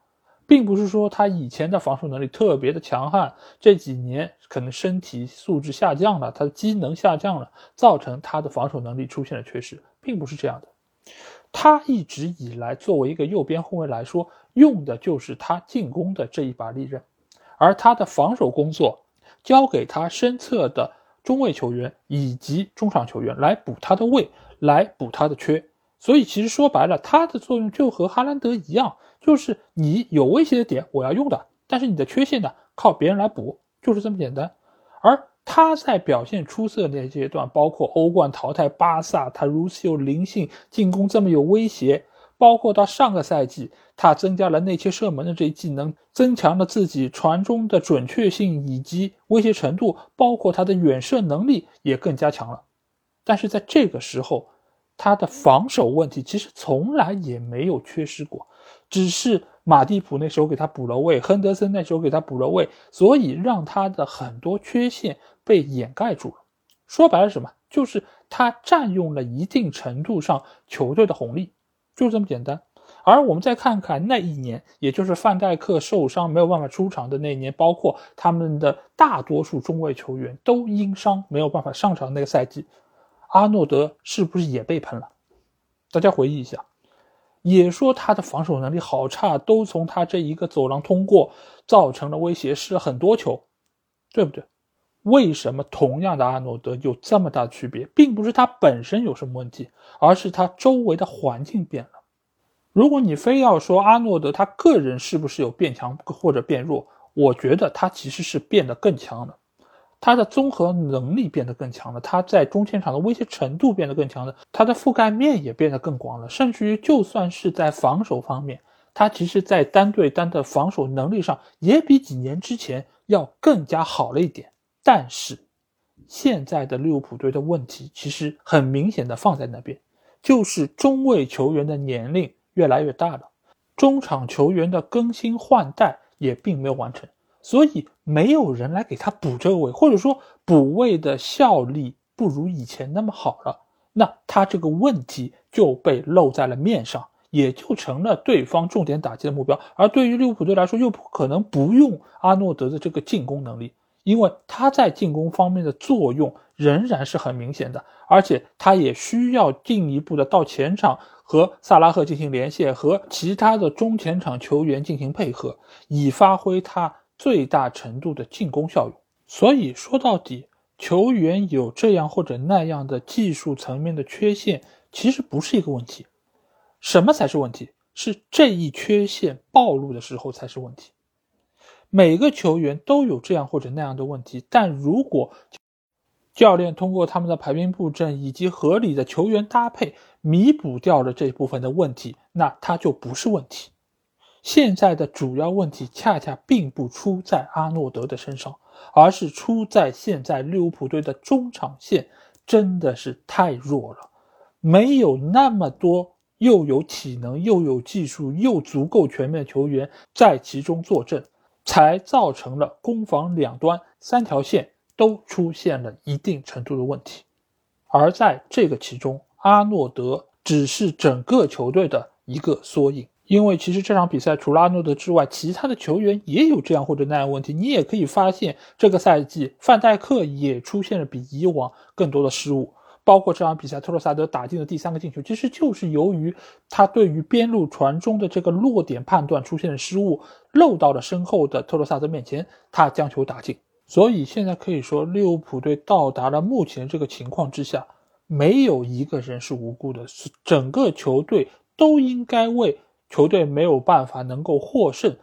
并不是说他以前的防守能力特别的强悍，这几年可能身体素质下降了，他的机能下降了，造成他的防守能力出现了缺失，并不是这样的。他一直以来作为一个右边后卫来说，用的就是他进攻的这一把利刃，而他的防守工作交给他身侧的中卫球员以及中场球员来补他的位，来补他的缺。所以其实说白了，他的作用就和哈兰德一样。就是你有威胁的点，我要用的，但是你的缺陷呢，靠别人来补，就是这么简单。而他在表现出色的那阶段，包括欧冠淘汰巴萨，他如此有灵性，进攻这么有威胁，包括到上个赛季，他增加了内切射门的这一技能，增强了自己传中的准确性以及威胁程度，包括他的远射能力也更加强了。但是在这个时候，他的防守问题其实从来也没有缺失过。只是马蒂普那时候给他补了位，亨德森那时候给他补了位，所以让他的很多缺陷被掩盖住了。说白了什么？就是他占用了一定程度上球队的红利，就这么简单。而我们再看看那一年，也就是范戴克受伤没有办法出场的那一年，包括他们的大多数中卫球员都因伤没有办法上场那个赛季，阿诺德是不是也被喷了？大家回忆一下。也说他的防守能力好差，都从他这一个走廊通过，造成了威胁，失了很多球，对不对？为什么同样的阿诺德有这么大的区别，并不是他本身有什么问题，而是他周围的环境变了。如果你非要说阿诺德他个人是不是有变强或者变弱，我觉得他其实是变得更强了。他的综合能力变得更强了，他在中前场的威胁程度变得更强了，他的覆盖面也变得更广了，甚至于就算是在防守方面，他其实在单对单的防守能力上也比几年之前要更加好了一点。但是，现在的利物浦队的问题其实很明显的放在那边，就是中卫球员的年龄越来越大了，中场球员的更新换代也并没有完成。所以没有人来给他补这个位，或者说补位的效力不如以前那么好了，那他这个问题就被露在了面上，也就成了对方重点打击的目标。而对于利物浦队来说，又不可能不用阿诺德的这个进攻能力，因为他在进攻方面的作用仍然是很明显的，而且他也需要进一步的到前场和萨拉赫进行连线，和其他的中前场球员进行配合，以发挥他。最大程度的进攻效用，所以说到底，球员有这样或者那样的技术层面的缺陷，其实不是一个问题。什么才是问题？是这一缺陷暴露的时候才是问题。每个球员都有这样或者那样的问题，但如果教练通过他们的排兵布阵以及合理的球员搭配弥补掉了这部分的问题，那他就不是问题。现在的主要问题恰恰并不出在阿诺德的身上，而是出在现在利物浦队的中场线真的是太弱了，没有那么多又有体能又有技术又足够全面的球员在其中坐镇，才造成了攻防两端三条线都出现了一定程度的问题。而在这个其中，阿诺德只是整个球队的一个缩影。因为其实这场比赛除了阿诺德之外，其他的球员也有这样或者那样问题。你也可以发现，这个赛季范戴克也出现了比以往更多的失误，包括这场比赛特罗萨德打进的第三个进球，其实就是由于他对于边路传中的这个落点判断出现了失误，漏到了身后的特罗萨德面前，他将球打进。所以现在可以说，利物浦队到达了目前这个情况之下，没有一个人是无辜的，是整个球队都应该为。球队没有办法能够获胜，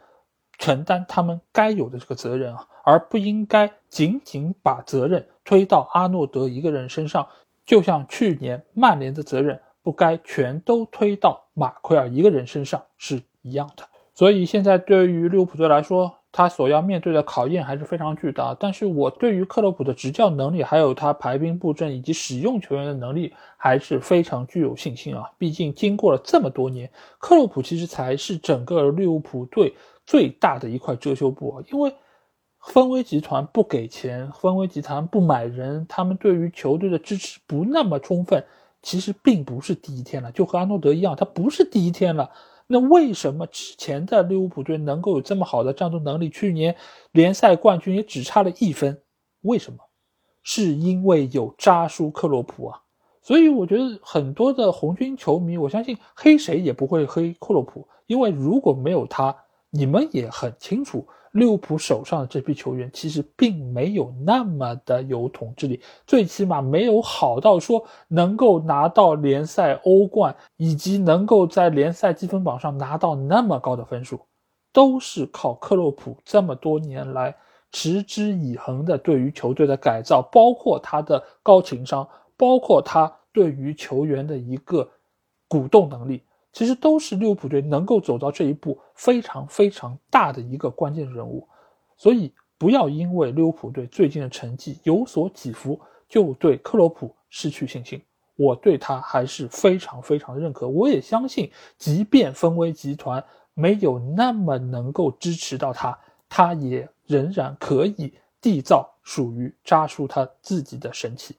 承担他们该有的这个责任啊，而不应该仅仅把责任推到阿诺德一个人身上，就像去年曼联的责任不该全都推到马奎尔一个人身上是一样的。所以现在对于利物浦队来说，他所要面对的考验还是非常巨大。但是我对于克洛普的执教能力，还有他排兵布阵以及使用球员的能力，还是非常具有信心啊。毕竟经过了这么多年，克洛普其实才是整个利物浦队最大的一块遮羞布啊。因为分威集团不给钱，分威集团不买人，他们对于球队的支持不那么充分。其实并不是第一天了，就和阿诺德一样，他不是第一天了。那为什么之前的利物浦队能够有这么好的战斗能力？去年联赛冠军也只差了一分，为什么？是因为有扎叔克洛普啊。所以我觉得很多的红军球迷，我相信黑谁也不会黑克洛普，因为如果没有他，你们也很清楚。利物浦手上的这批球员其实并没有那么的有统治力，最起码没有好到说能够拿到联赛欧冠，以及能够在联赛积分榜上拿到那么高的分数，都是靠克洛普这么多年来持之以恒的对于球队的改造，包括他的高情商，包括他对于球员的一个鼓动能力。其实都是利物浦队能够走到这一步非常非常大的一个关键人物，所以不要因为利物浦队最近的成绩有所起伏就对克洛普失去信心。我对他还是非常非常认可，我也相信，即便分威集团没有那么能够支持到他，他也仍然可以缔造属于扎叔他自己的神奇。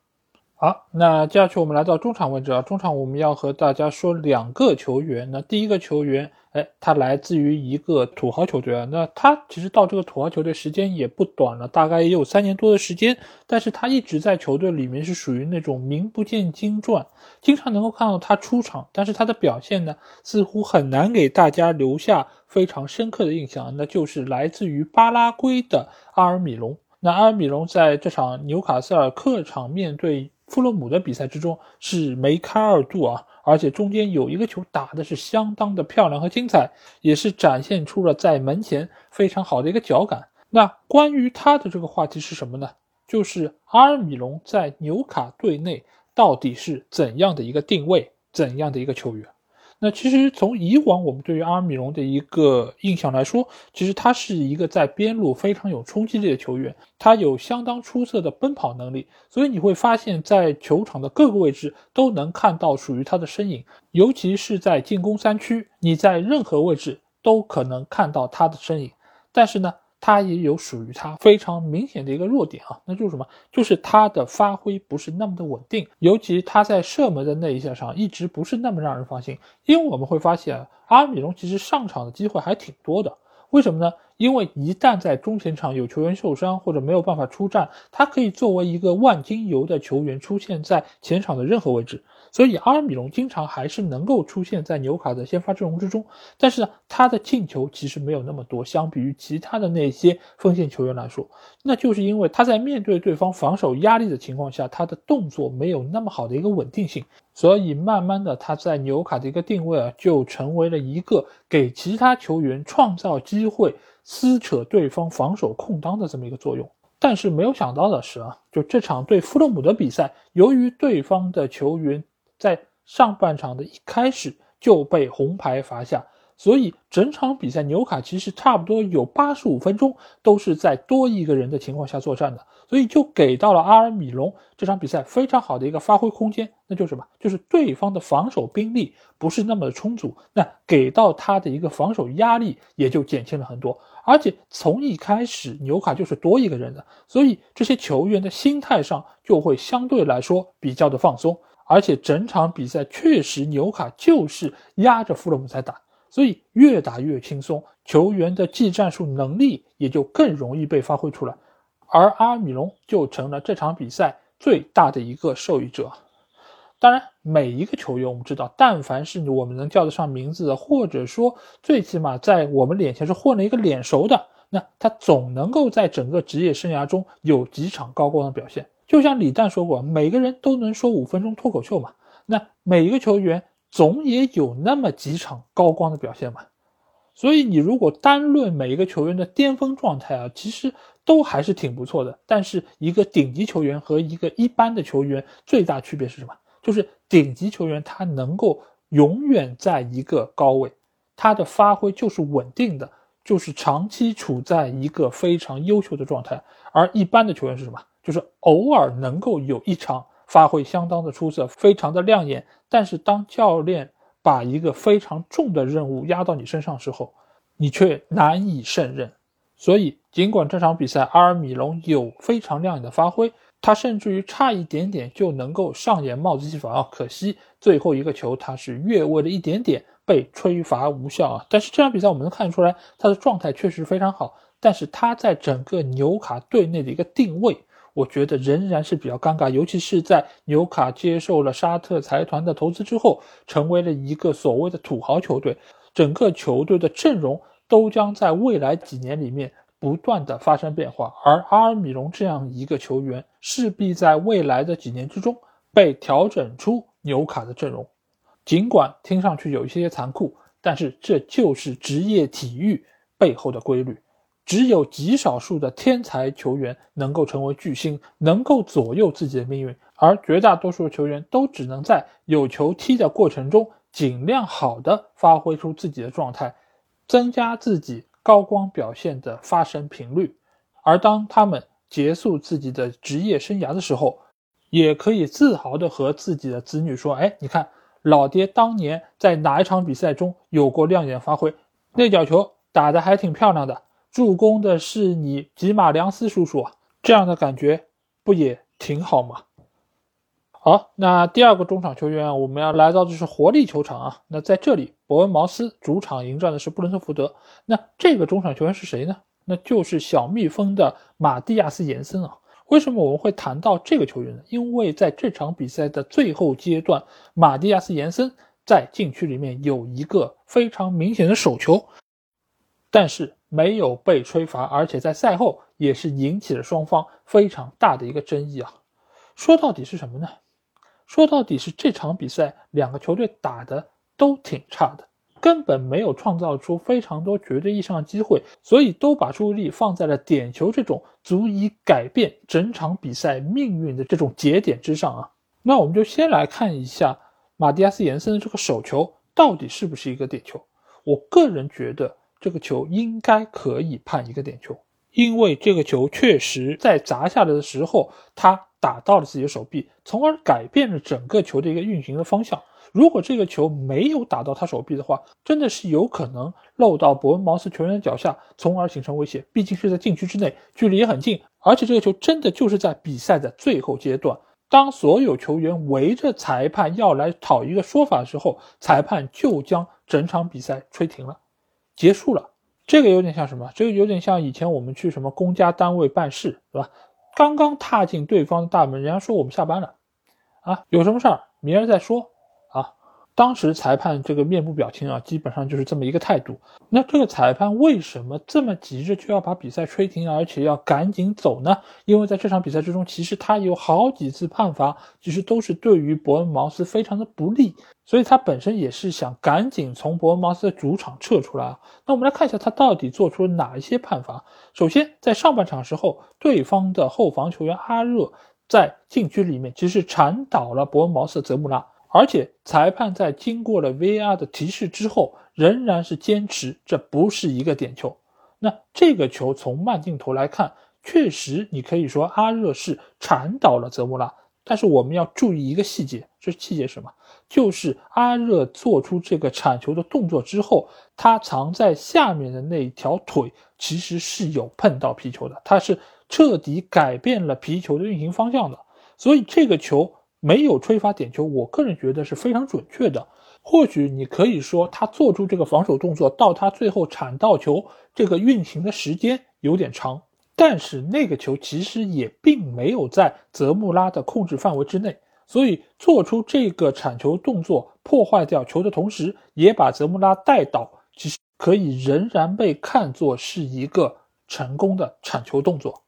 好，那接下去我们来到中场位置啊。中场我们要和大家说两个球员。那第一个球员，哎，他来自于一个土豪球队啊。那他其实到这个土豪球队时间也不短了，大概也有三年多的时间。但是他一直在球队里面是属于那种名不见经传，经常能够看到他出场，但是他的表现呢，似乎很难给大家留下非常深刻的印象。那就是来自于巴拉圭的阿尔米隆。那阿尔米隆在这场纽卡斯尔客场面对。富勒姆的比赛之中是梅开二度啊，而且中间有一个球打的是相当的漂亮和精彩，也是展现出了在门前非常好的一个脚感。那关于他的这个话题是什么呢？就是阿尔米隆在纽卡队内到底是怎样的一个定位，怎样的一个球员？那其实从以往我们对于阿米隆的一个印象来说，其实他是一个在边路非常有冲击力的球员，他有相当出色的奔跑能力，所以你会发现在球场的各个位置都能看到属于他的身影，尤其是在进攻三区，你在任何位置都可能看到他的身影。但是呢？他也有属于他非常明显的一个弱点啊，那就是什么？就是他的发挥不是那么的稳定，尤其他在射门的那一下上一直不是那么让人放心。因为我们会发现，阿米隆其实上场的机会还挺多的。为什么呢？因为一旦在中前场有球员受伤或者没有办法出战，他可以作为一个万金油的球员出现在前场的任何位置。所以阿尔米隆经常还是能够出现在纽卡的先发阵容之中，但是呢，他的进球其实没有那么多，相比于其他的那些锋线球员来说，那就是因为他在面对对方防守压力的情况下，他的动作没有那么好的一个稳定性，所以慢慢的他在纽卡的一个定位啊，就成为了一个给其他球员创造机会、撕扯对方防守空当的这么一个作用。但是没有想到的是啊，就这场对富勒姆的比赛，由于对方的球员。在上半场的一开始就被红牌罚下，所以整场比赛纽卡其实差不多有八十五分钟都是在多一个人的情况下作战的，所以就给到了阿尔米隆这场比赛非常好的一个发挥空间。那就是什么？就是对方的防守兵力不是那么的充足，那给到他的一个防守压力也就减轻了很多。而且从一开始纽卡就是多一个人的，所以这些球员的心态上就会相对来说比较的放松。而且整场比赛确实纽卡就是压着富勒姆在打，所以越打越轻松，球员的技战术能力也就更容易被发挥出来，而阿米隆就成了这场比赛最大的一个受益者。当然，每一个球员我们知道，但凡是我们能叫得上名字的，或者说最起码在我们脸前是混了一个脸熟的，那他总能够在整个职业生涯中有几场高光的表现。就像李诞说过，每个人都能说五分钟脱口秀嘛。那每一个球员总也有那么几场高光的表现嘛。所以你如果单论每一个球员的巅峰状态啊，其实都还是挺不错的。但是一个顶级球员和一个一般的球员最大区别是什么？就是顶级球员他能够永远在一个高位，他的发挥就是稳定的。就是长期处在一个非常优秀的状态，而一般的球员是什么？就是偶尔能够有一场发挥相当的出色，非常的亮眼。但是当教练把一个非常重的任务压到你身上时候，你却难以胜任。所以，尽管这场比赛阿尔米隆有非常亮眼的发挥，他甚至于差一点点就能够上演帽子戏法啊！可惜最后一个球他是越位了一点点，被吹罚无效啊！但是这场比赛我们能看出来，他的状态确实非常好，但是他在整个纽卡队内的一个定位，我觉得仍然是比较尴尬，尤其是在纽卡接受了沙特财团的投资之后，成为了一个所谓的土豪球队，整个球队的阵容。都将在未来几年里面不断的发生变化，而阿尔米隆这样一个球员势必在未来的几年之中被调整出纽卡的阵容。尽管听上去有一些些残酷，但是这就是职业体育背后的规律。只有极少数的天才球员能够成为巨星，能够左右自己的命运，而绝大多数球员都只能在有球踢的过程中尽量好的发挥出自己的状态。增加自己高光表现的发生频率，而当他们结束自己的职业生涯的时候，也可以自豪的和自己的子女说：“哎，你看，老爹当年在哪一场比赛中有过亮眼发挥？那脚球打得还挺漂亮的，助攻的是你吉马良斯叔叔，这样的感觉不也挺好吗？”好，那第二个中场球员，我们要来到的是活力球场啊。那在这里，伯恩茅斯主场迎战的是布伦特福德。那这个中场球员是谁呢？那就是小蜜蜂的马蒂亚斯·延森啊。为什么我们会谈到这个球员呢？因为在这场比赛的最后阶段，马蒂亚斯·延森在禁区里面有一个非常明显的手球，但是没有被吹罚，而且在赛后也是引起了双方非常大的一个争议啊。说到底是什么呢？说到底是这场比赛两个球队打的都挺差的，根本没有创造出非常多绝对意义上的机会，所以都把注意力放在了点球这种足以改变整场比赛命运的这种节点之上啊。那我们就先来看一下马蒂亚斯·延森的这个手球到底是不是一个点球。我个人觉得这个球应该可以判一个点球，因为这个球确实在砸下来的时候，他。打到了自己的手臂，从而改变了整个球的一个运行的方向。如果这个球没有打到他手臂的话，真的是有可能漏到伯恩茅斯球员的脚下，从而形成威胁。毕竟是在禁区之内，距离也很近，而且这个球真的就是在比赛的最后阶段，当所有球员围着裁判要来讨一个说法的时候，裁判就将整场比赛吹停了，结束了。这个有点像什么？这个有点像以前我们去什么公家单位办事，对吧？刚刚踏进对方的大门，人家说我们下班了，啊，有什么事儿明儿再说。当时裁判这个面部表情啊，基本上就是这么一个态度。那这个裁判为什么这么急着就要把比赛吹停，而且要赶紧走呢？因为在这场比赛之中，其实他有好几次判罚，其实都是对于伯恩茅斯非常的不利，所以他本身也是想赶紧从伯恩茅斯的主场撤出来啊。那我们来看一下他到底做出了哪一些判罚。首先，在上半场时候，对方的后防球员阿热在禁区里面其实铲倒了伯恩茅斯的泽穆拉。而且裁判在经过了 VR 的提示之后，仍然是坚持这不是一个点球。那这个球从慢镜头来看，确实你可以说阿热是铲倒了泽穆拉。但是我们要注意一个细节，这细节什么？就是阿热做出这个铲球的动作之后，他藏在下面的那条腿其实是有碰到皮球的，他是彻底改变了皮球的运行方向的。所以这个球。没有吹罚点球，我个人觉得是非常准确的。或许你可以说他做出这个防守动作到他最后铲到球这个运行的时间有点长，但是那个球其实也并没有在泽穆拉的控制范围之内，所以做出这个铲球动作破坏掉球的同时，也把泽穆拉带倒，其实可以仍然被看作是一个成功的铲球动作。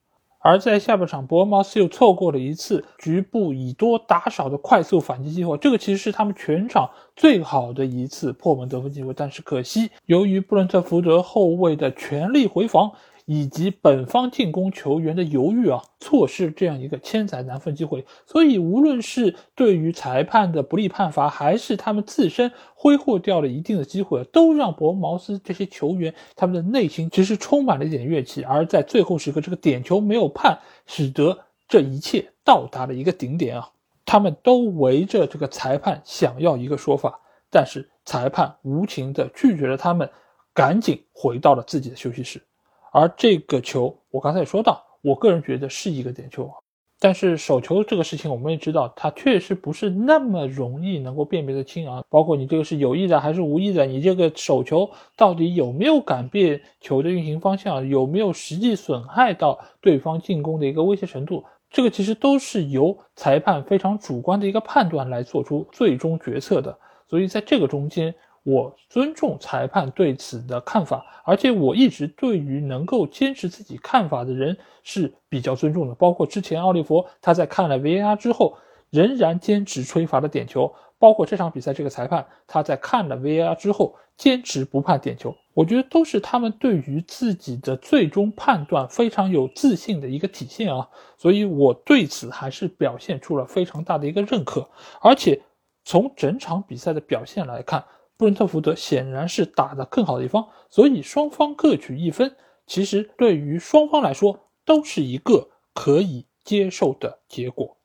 而在下半场，伯恩茅斯又错过了一次局部以多打少的快速反击机会，这个其实是他们全场最好的一次破门得分机会。但是可惜，由于布伦特福德后卫的全力回防，以及本方进攻球员的犹豫啊，错失这样一个千载难逢机会。所以，无论是对于裁判的不利判罚，还是他们自身挥霍掉了一定的机会，都让伯恩茅斯这些球员他们的内心其实充满了一点怨气。而在最后时刻，这个点球没有判，使得这一切到达了一个顶点啊！他们都围着这个裁判想要一个说法，但是裁判无情地拒绝了他们。赶紧回到了自己的休息室，而这个球，我刚才也说到，我个人觉得是一个点球，但是手球这个事情，我们也知道，它确实不是那么容易能够辨别的清啊。包括你这个是有意的还是无意的，你这个手球到底有没有改变球的运行方向，有没有实际损害到对方进攻的一个威胁程度，这个其实都是由裁判非常主观的一个判断来做出最终决策的。所以在这个中间。我尊重裁判对此的看法，而且我一直对于能够坚持自己看法的人是比较尊重的。包括之前奥利弗他在看了 VAR 之后，仍然坚持吹罚的点球；包括这场比赛这个裁判他在看了 VAR 之后，坚持不判点球。我觉得都是他们对于自己的最终判断非常有自信的一个体现啊！所以我对此还是表现出了非常大的一个认可。而且从整场比赛的表现来看，布伦特福德显然是打得更好的一方，所以双方各取一分，其实对于双方来说都是一个可以接受的结果。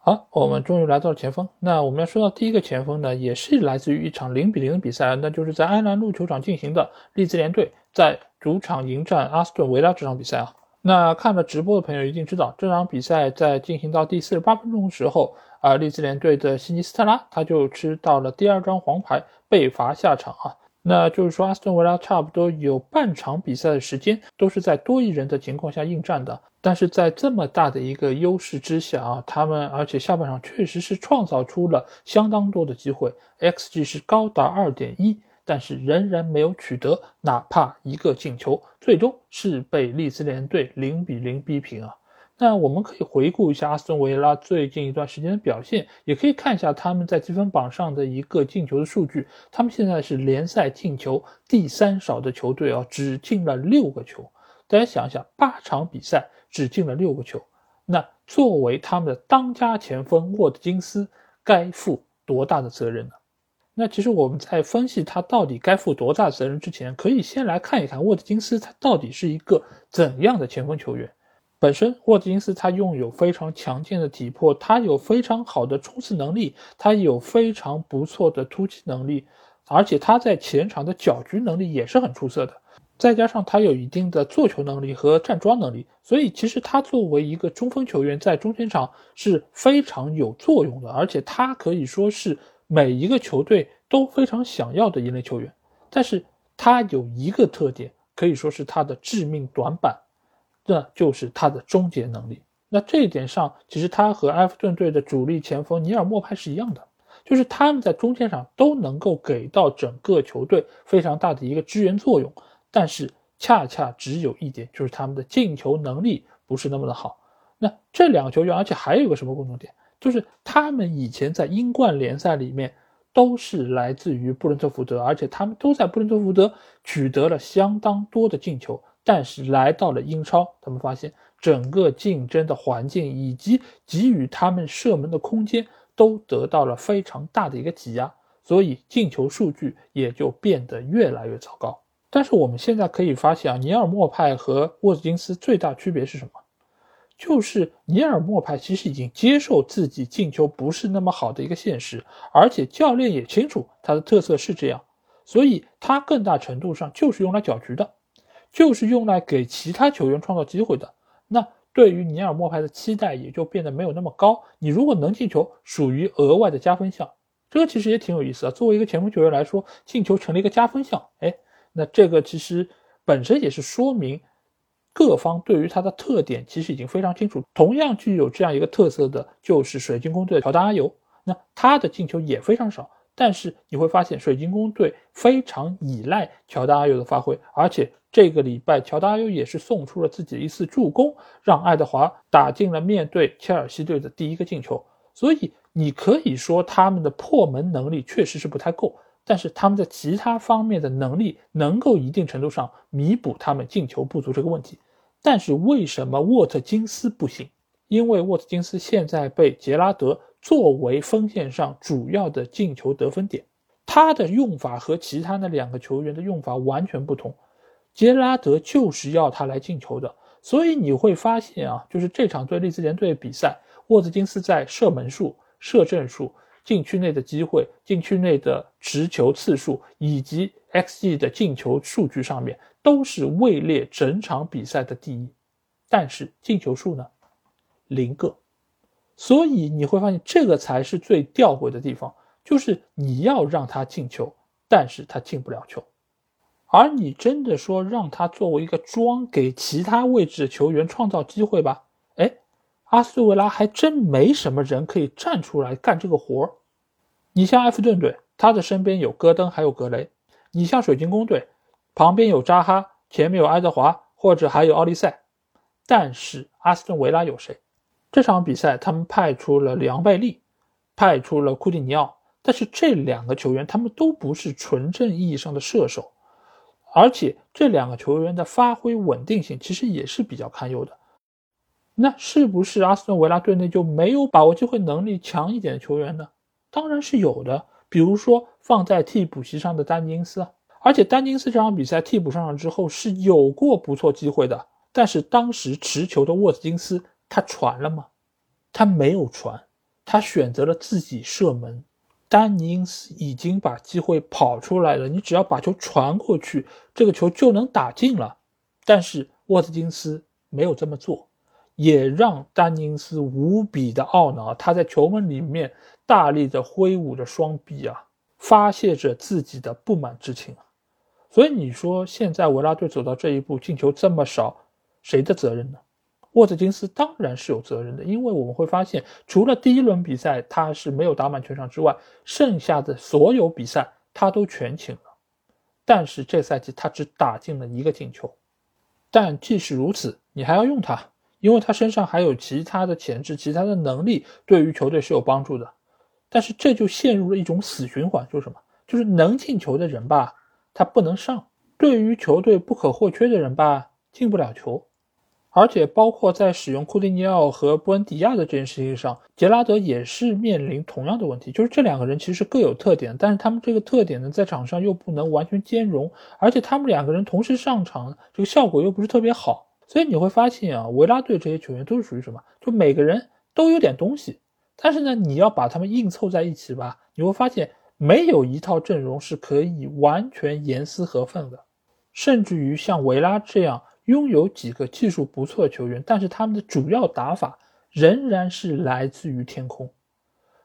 好，我们终于来到了前锋。那我们要说到第一个前锋呢，也是来自于一场零比零的比赛，那就是在埃兰路球场进行的利兹联队在主场迎战阿斯顿维拉这场比赛啊。那看了直播的朋友一定知道，这场比赛在进行到第四十八分钟的时候，啊，利兹联队的西尼斯特拉他就吃到了第二张黄牌。被罚下场啊，那就是说阿斯顿维拉差不多有半场比赛的时间都是在多一人的情况下应战的，但是在这么大的一个优势之下啊，他们而且下半场确实是创造出了相当多的机会，xg 是高达二点一，但是仍然没有取得哪怕一个进球，最终是被利兹联队零比零逼平啊。那我们可以回顾一下阿斯顿维拉最近一段时间的表现，也可以看一下他们在积分榜上的一个进球的数据。他们现在是联赛进球第三少的球队啊，只进了六个球。大家想一想，八场比赛只进了六个球，那作为他们的当家前锋沃特金斯该负多大的责任呢？那其实我们在分析他到底该负多大责任之前，可以先来看一看沃特金斯他到底是一个怎样的前锋球员。本身沃特金斯他拥有非常强健的体魄，他有非常好的冲刺能力，他有非常不错的突击能力，而且他在前场的搅局能力也是很出色的。再加上他有一定的做球能力和站桩能力，所以其实他作为一个中锋球员在中前场是非常有作用的，而且他可以说是每一个球队都非常想要的一类球员。但是他有一个特点，可以说是他的致命短板。这就是他的终结能力。那这一点上，其实他和埃弗顿队的主力前锋尼尔莫派是一样的，就是他们在中间上都能够给到整个球队非常大的一个支援作用。但是恰恰只有一点，就是他们的进球能力不是那么的好。那这两个球员，而且还有个什么共同点，就是他们以前在英冠联赛里面都是来自于布伦特福德，而且他们都在布伦特福德取得了相当多的进球。但是来到了英超，他们发现整个竞争的环境以及给予他们射门的空间都得到了非常大的一个挤压，所以进球数据也就变得越来越糟糕。但是我们现在可以发现啊，尼尔莫派和沃特金斯最大区别是什么？就是尼尔莫派其实已经接受自己进球不是那么好的一个现实，而且教练也清楚他的特色是这样，所以他更大程度上就是用来搅局的。就是用来给其他球员创造机会的。那对于尼尔莫派的期待也就变得没有那么高。你如果能进球，属于额外的加分项。这个其实也挺有意思的。作为一个前锋球员来说，进球成了一个加分项。哎，那这个其实本身也是说明各方对于他的特点其实已经非常清楚。同样具有这样一个特色的就是水晶宫队的乔达阿尤，那他的进球也非常少。但是你会发现，水晶宫队非常依赖乔达阿尤的发挥，而且这个礼拜乔达阿尤也是送出了自己的一次助攻，让爱德华打进了面对切尔西队的第一个进球。所以你可以说他们的破门能力确实是不太够，但是他们在其他方面的能力能够一定程度上弥补他们进球不足这个问题。但是为什么沃特金斯不行？因为沃特金斯现在被杰拉德作为锋线上主要的进球得分点，他的用法和其他那两个球员的用法完全不同。杰拉德就是要他来进球的，所以你会发现啊，就是这场对利兹联队比赛，沃兹金斯在射门数、射正数、禁区内的机会、禁区内的持球次数以及 xG 的进球数据上面。都是位列整场比赛的第一，但是进球数呢，零个，所以你会发现这个才是最吊诡的地方，就是你要让他进球，但是他进不了球，而你真的说让他作为一个桩给其他位置的球员创造机会吧？哎，阿斯顿维拉还真没什么人可以站出来干这个活儿。你像埃弗顿队，他的身边有戈登还有格雷；你像水晶宫队。旁边有扎哈，前面有爱德华，或者还有奥利塞，但是阿斯顿维拉有谁？这场比赛他们派出了梁贝利，派出了库蒂尼奥，但是这两个球员他们都不是纯正意义上的射手，而且这两个球员的发挥稳定性其实也是比较堪忧的。那是不是阿斯顿维拉队内就没有把握机会能力强一点的球员呢？当然是有的，比如说放在替补席上的丹尼斯啊。而且丹金斯这场比赛替补上场之后是有过不错机会的，但是当时持球的沃特金斯他传了吗？他没有传，他选择了自己射门。丹尼斯已经把机会跑出来了，你只要把球传过去，这个球就能打进了。但是沃特金斯没有这么做，也让丹尼斯无比的懊恼。他在球门里面大力的挥舞着双臂啊，发泄着自己的不满之情啊。所以你说现在维拉队走到这一步，进球这么少，谁的责任呢？沃特金斯当然是有责任的，因为我们会发现，除了第一轮比赛他是没有打满全场之外，剩下的所有比赛他都全请了。但是这赛季他只打进了一个进球。但即使如此，你还要用他，因为他身上还有其他的潜质、其他的能力，对于球队是有帮助的。但是这就陷入了一种死循环，就是什么？就是能进球的人吧。他不能上，对于球队不可或缺的人吧，进不了球，而且包括在使用库蒂尼奥和布恩迪亚的这件事情上，杰拉德也是面临同样的问题，就是这两个人其实各有特点，但是他们这个特点呢，在场上又不能完全兼容，而且他们两个人同时上场，这个效果又不是特别好，所以你会发现啊，维拉队这些球员都是属于什么？就每个人都有点东西，但是呢，你要把他们硬凑在一起吧，你会发现。没有一套阵容是可以完全严丝合缝的，甚至于像维拉这样拥有几个技术不错的球员，但是他们的主要打法仍然是来自于天空。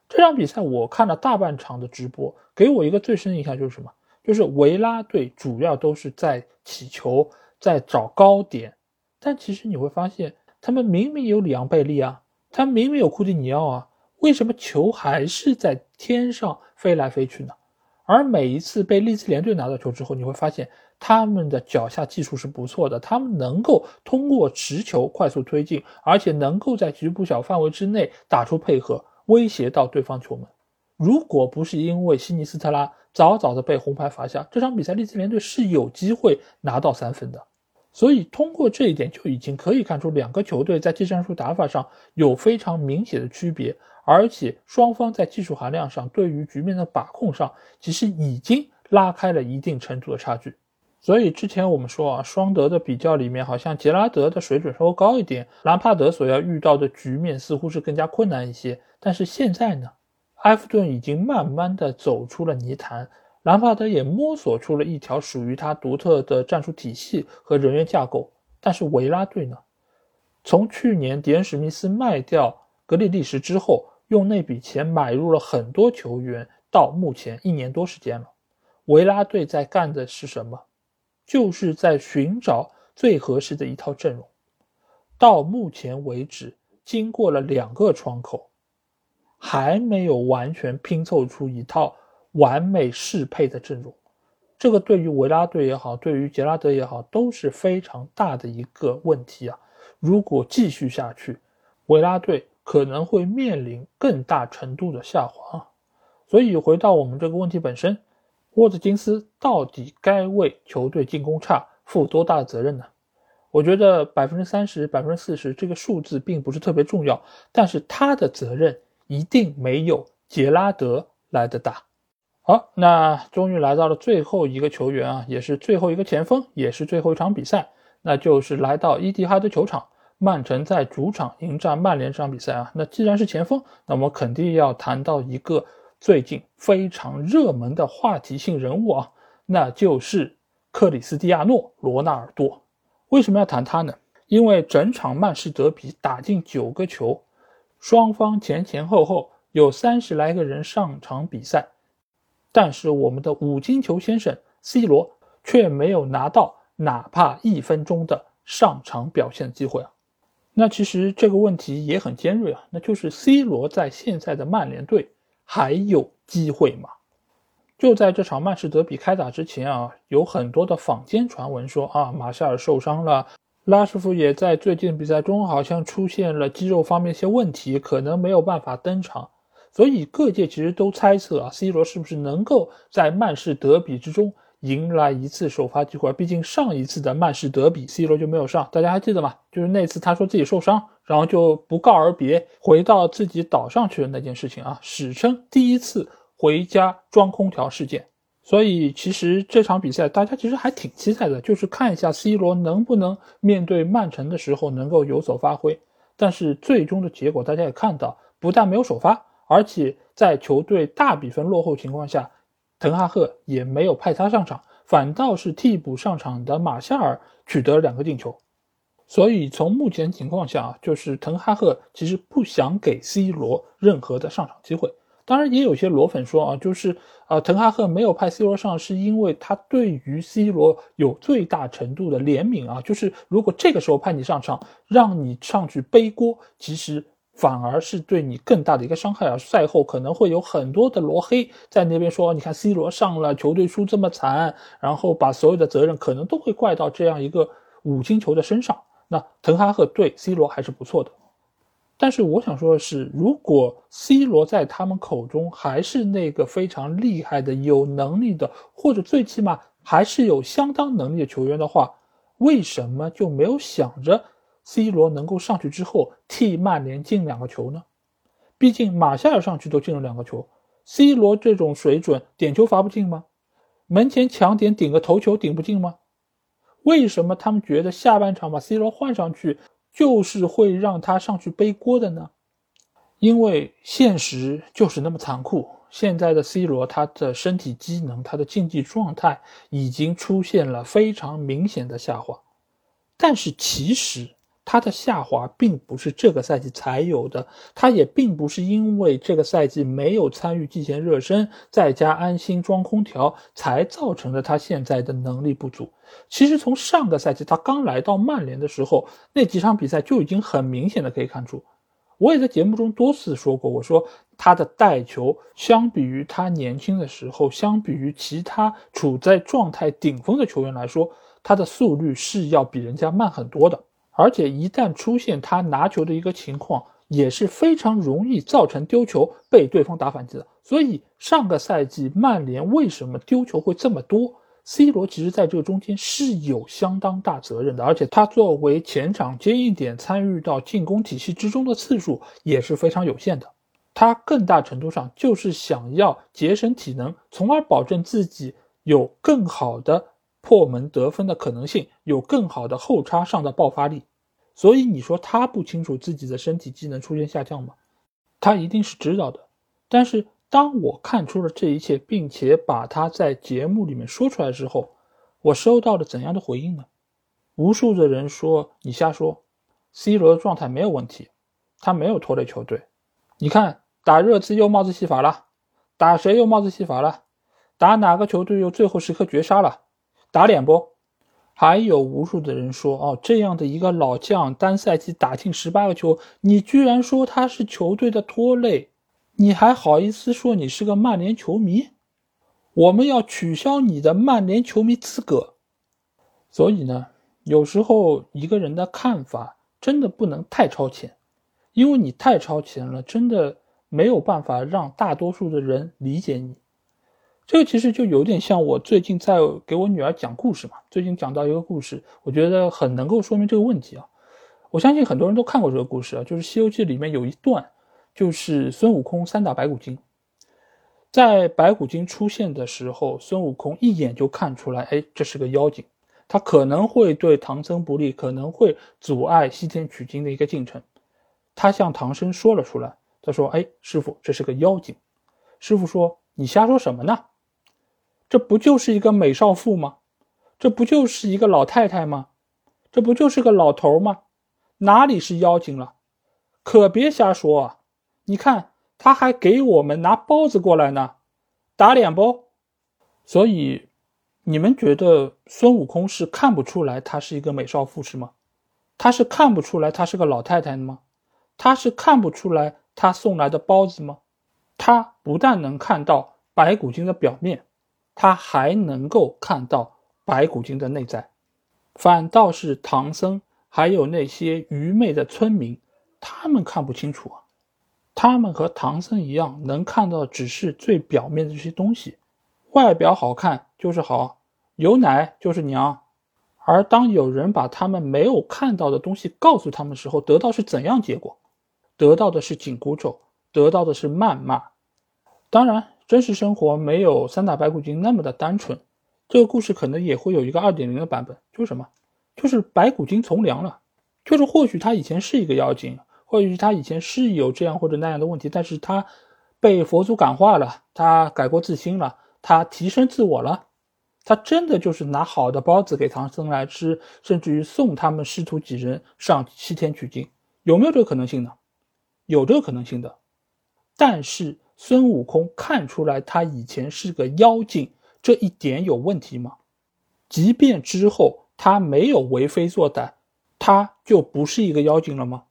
这场比赛我看了大半场的直播，给我一个最深的印象就是什么？就是维拉队主要都是在起球，在找高点，但其实你会发现，他们明明有里昂贝利啊，他明明有库蒂尼奥啊。为什么球还是在天上飞来飞去呢？而每一次被利兹联队拿到球之后，你会发现他们的脚下技术是不错的，他们能够通过持球快速推进，而且能够在局部小范围之内打出配合，威胁到对方球门。如果不是因为西尼斯特拉早早的被红牌罚下，这场比赛利兹联队是有机会拿到三分的。所以通过这一点就已经可以看出，两个球队在技战术打法上有非常明显的区别。而且双方在技术含量上，对于局面的把控上，其实已经拉开了一定程度的差距。所以之前我们说啊，双德的比较里面，好像杰拉德的水准稍微高一点，兰帕德所要遇到的局面似乎是更加困难一些。但是现在呢，埃弗顿已经慢慢的走出了泥潭，兰帕德也摸索出了一条属于他独特的战术体系和人员架构。但是维拉队呢，从去年迪恩史密斯卖掉格里利什之后，用那笔钱买入了很多球员，到目前一年多时间了，维拉队在干的是什么？就是在寻找最合适的一套阵容。到目前为止，经过了两个窗口，还没有完全拼凑出一套完美适配的阵容。这个对于维拉队也好，对于杰拉德也好，都是非常大的一个问题啊！如果继续下去，维拉队。可能会面临更大程度的下滑，所以回到我们这个问题本身，沃特金斯到底该为球队进攻差负多大的责任呢？我觉得百分之三十、百分之四十这个数字并不是特别重要，但是他的责任一定没有杰拉德来的大。好，那终于来到了最后一个球员啊，也是最后一个前锋，也是最后一场比赛，那就是来到伊蒂哈德球场，曼城在主场迎战曼联这场比赛啊。那既然是前锋，那我们肯定要谈到一个。最近非常热门的话题性人物啊，那就是克里斯蒂亚诺·罗纳尔多。为什么要谈他呢？因为整场曼市德比打进九个球，双方前前后后有三十来个人上场比赛，但是我们的五金球先生 C 罗却没有拿到哪怕一分钟的上场表现机会啊。那其实这个问题也很尖锐啊，那就是 C 罗在现在的曼联队。还有机会吗？就在这场曼市德比开打之前啊，有很多的坊间传闻说啊，马夏尔受伤了，拉什福也在最近比赛中好像出现了肌肉方面一些问题，可能没有办法登场。所以各界其实都猜测啊，C 罗是不是能够在曼市德比之中迎来一次首发机会？毕竟上一次的曼市德比，C 罗就没有上，大家还记得吗？就是那次他说自己受伤。然后就不告而别，回到自己岛上去的那件事情啊，史称第一次回家装空调事件。所以其实这场比赛大家其实还挺期待的，就是看一下 C 罗能不能面对曼城的时候能够有所发挥。但是最终的结果大家也看到，不但没有首发，而且在球队大比分落后情况下，滕哈赫也没有派他上场，反倒是替补上场的马夏尔取得了两个进球。所以从目前情况下啊，就是滕哈赫其实不想给 C 罗任何的上场机会。当然，也有些罗粉说啊，就是啊，滕哈赫没有派 C 罗上，是因为他对于 C 罗有最大程度的怜悯啊。就是如果这个时候派你上场，让你上去背锅，其实反而是对你更大的一个伤害啊。赛后可能会有很多的罗黑在那边说，你看 C 罗上了，球队输这么惨，然后把所有的责任可能都会怪到这样一个五金球的身上。那滕哈赫对 C 罗还是不错的，但是我想说的是，如果 C 罗在他们口中还是那个非常厉害的、有能力的，或者最起码还是有相当能力的球员的话，为什么就没有想着 C 罗能够上去之后替曼联进两个球呢？毕竟马夏尔上去都进了两个球，C 罗这种水准点球罚不进吗？门前抢点顶个头球顶不进吗？为什么他们觉得下半场把 C 罗换上去就是会让他上去背锅的呢？因为现实就是那么残酷。现在的 C 罗，他的身体机能、他的竞技状态已经出现了非常明显的下滑。但是其实。他的下滑并不是这个赛季才有的，他也并不是因为这个赛季没有参与季前热身，在家安心装空调才造成的他现在的能力不足。其实从上个赛季他刚来到曼联的时候，那几场比赛就已经很明显的可以看出。我也在节目中多次说过，我说他的带球相比于他年轻的时候，相比于其他处在状态顶峰的球员来说，他的速率是要比人家慢很多的。而且一旦出现他拿球的一个情况，也是非常容易造成丢球被对方打反击的。所以上个赛季曼联为什么丢球会这么多？C 罗其实在这个中间是有相当大责任的，而且他作为前场接应点参与到进攻体系之中的次数也是非常有限的。他更大程度上就是想要节省体能，从而保证自己有更好的。破门得分的可能性有更好的后插上的爆发力，所以你说他不清楚自己的身体机能出现下降吗？他一定是知道的。但是当我看出了这一切，并且把他在节目里面说出来之后，我收到了怎样的回应呢？无数的人说你瞎说，C 罗的状态没有问题，他没有拖累球队。你看打热刺又帽子戏法了，打谁又帽子戏法了？打哪个球队又最后时刻绝杀了？打脸不？还有无数的人说哦，这样的一个老将，单赛季打进十八个球，你居然说他是球队的拖累，你还好意思说你是个曼联球迷？我们要取消你的曼联球迷资格。所以呢，有时候一个人的看法真的不能太超前，因为你太超前了，真的没有办法让大多数的人理解你。这个其实就有点像我最近在给我女儿讲故事嘛。最近讲到一个故事，我觉得很能够说明这个问题啊。我相信很多人都看过这个故事啊，就是《西游记》里面有一段，就是孙悟空三打白骨精。在白骨精出现的时候，孙悟空一眼就看出来，哎，这是个妖精，他可能会对唐僧不利，可能会阻碍西天取经的一个进程。他向唐僧说了出来，他说：“哎，师傅，这是个妖精。”师傅说：“你瞎说什么呢？这不就是一个美少妇吗？这不就是一个老太太吗？这不就是个老头吗？哪里是妖精了？可别瞎说啊！你看。”他还给我们拿包子过来呢，打脸不？所以，你们觉得孙悟空是看不出来他是一个美少妇是吗？他是看不出来他是个老太太的吗？他是看不出来他送来的包子吗？他不但能看到白骨精的表面，他还能够看到白骨精的内在，反倒是唐僧还有那些愚昧的村民，他们看不清楚啊。他们和唐僧一样，能看到只是最表面的这些东西，外表好看就是好，有奶就是娘。而当有人把他们没有看到的东西告诉他们时候，得到是怎样结果？得到的是紧箍咒，得到的是谩骂。当然，真实生活没有三打白骨精那么的单纯，这个故事可能也会有一个二点零的版本，就是什么？就是白骨精从良了，就是或许他以前是一个妖精。或许他以前是有这样或者那样的问题，但是他被佛祖感化了，他改过自新了，他提升自我了，他真的就是拿好的包子给唐僧来吃，甚至于送他们师徒几人上西天取经，有没有这个可能性呢？有这个可能性的，但是孙悟空看出来他以前是个妖精，这一点有问题吗？即便之后他没有为非作歹，他就不是一个妖精了吗？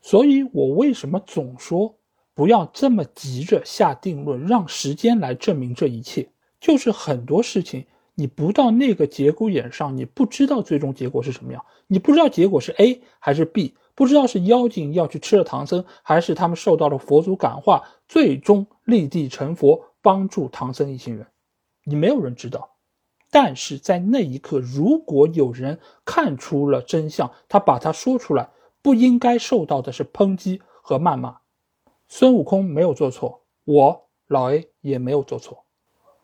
所以，我为什么总说不要这么急着下定论，让时间来证明这一切？就是很多事情，你不到那个节骨眼上，你不知道最终结果是什么样，你不知道结果是 A 还是 B，不知道是妖精要去吃了唐僧，还是他们受到了佛祖感化，最终立地成佛，帮助唐僧一行人，你没有人知道。但是在那一刻，如果有人看出了真相，他把它说出来。不应该受到的是抨击和谩骂，孙悟空没有做错，我老 A 也没有做错。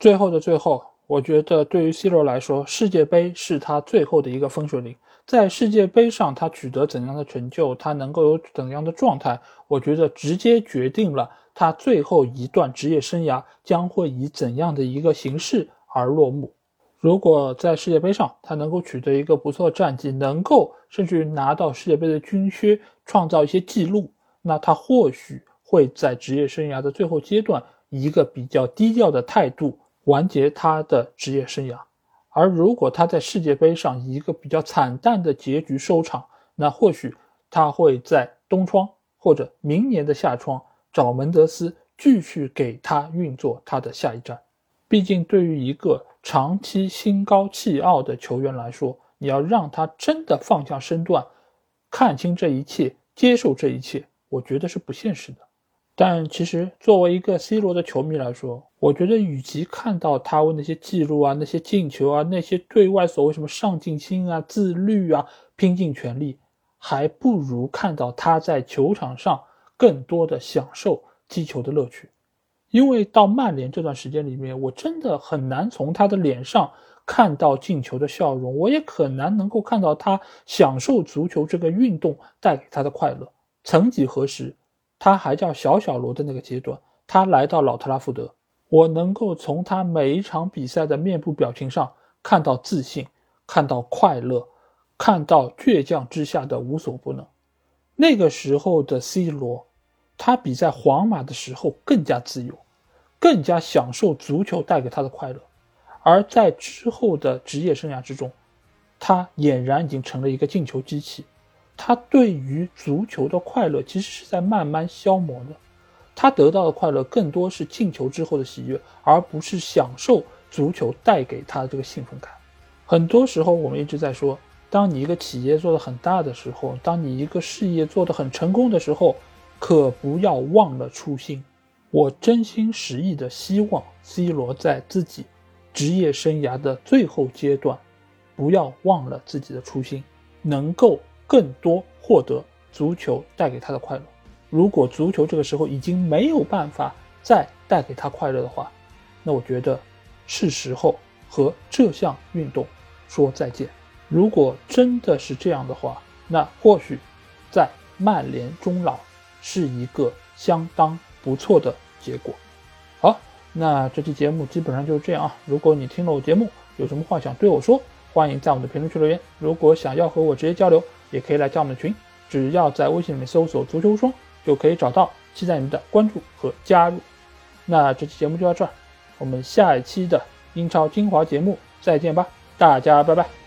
最后的最后，我觉得对于 C 罗来说，世界杯是他最后的一个分水岭。在世界杯上，他取得怎样的成就，他能够有怎样的状态，我觉得直接决定了他最后一段职业生涯将会以怎样的一个形式而落幕。如果在世界杯上他能够取得一个不错的战绩，能够甚至于拿到世界杯的军靴，创造一些记录，那他或许会在职业生涯的最后阶段以一个比较低调的态度完结他的职业生涯。而如果他在世界杯上以一个比较惨淡的结局收场，那或许他会在冬窗或者明年的夏窗找门德斯继续给他运作他的下一站。毕竟对于一个。长期心高气傲的球员来说，你要让他真的放下身段，看清这一切，接受这一切，我觉得是不现实的。但其实作为一个 C 罗的球迷来说，我觉得与其看到他为那些记录啊、那些进球啊、那些对外所谓什么上进心啊、自律啊拼尽全力，还不如看到他在球场上更多的享受踢球的乐趣。因为到曼联这段时间里面，我真的很难从他的脸上看到进球的笑容，我也很难能够看到他享受足球这个运动带给他的快乐。曾几何时，他还叫小小罗的那个阶段，他来到老特拉福德，我能够从他每一场比赛的面部表情上看到自信，看到快乐，看到倔强之下的无所不能。那个时候的 C 罗。他比在皇马的时候更加自由，更加享受足球带给他的快乐，而在之后的职业生涯之中，他俨然已经成了一个进球机器。他对于足球的快乐其实是在慢慢消磨的，他得到的快乐更多是进球之后的喜悦，而不是享受足球带给他的这个兴奋感。很多时候，我们一直在说，当你一个企业做得很大的时候，当你一个事业做得很成功的时候。可不要忘了初心。我真心实意的希望 C 罗在自己职业生涯的最后阶段，不要忘了自己的初心，能够更多获得足球带给他的快乐。如果足球这个时候已经没有办法再带给他快乐的话，那我觉得是时候和这项运动说再见。如果真的是这样的话，那或许在曼联终老是一个相当。不错的结果。好，那这期节目基本上就是这样啊。如果你听了我节目，有什么话想对我说，欢迎在我们的评论区留言。如果想要和我直接交流，也可以来加我们的群，只要在微信里面搜索“足球无双”就可以找到。期待你们的关注和加入。那这期节目就到这儿，我们下一期的英超精华节目再见吧，大家拜拜。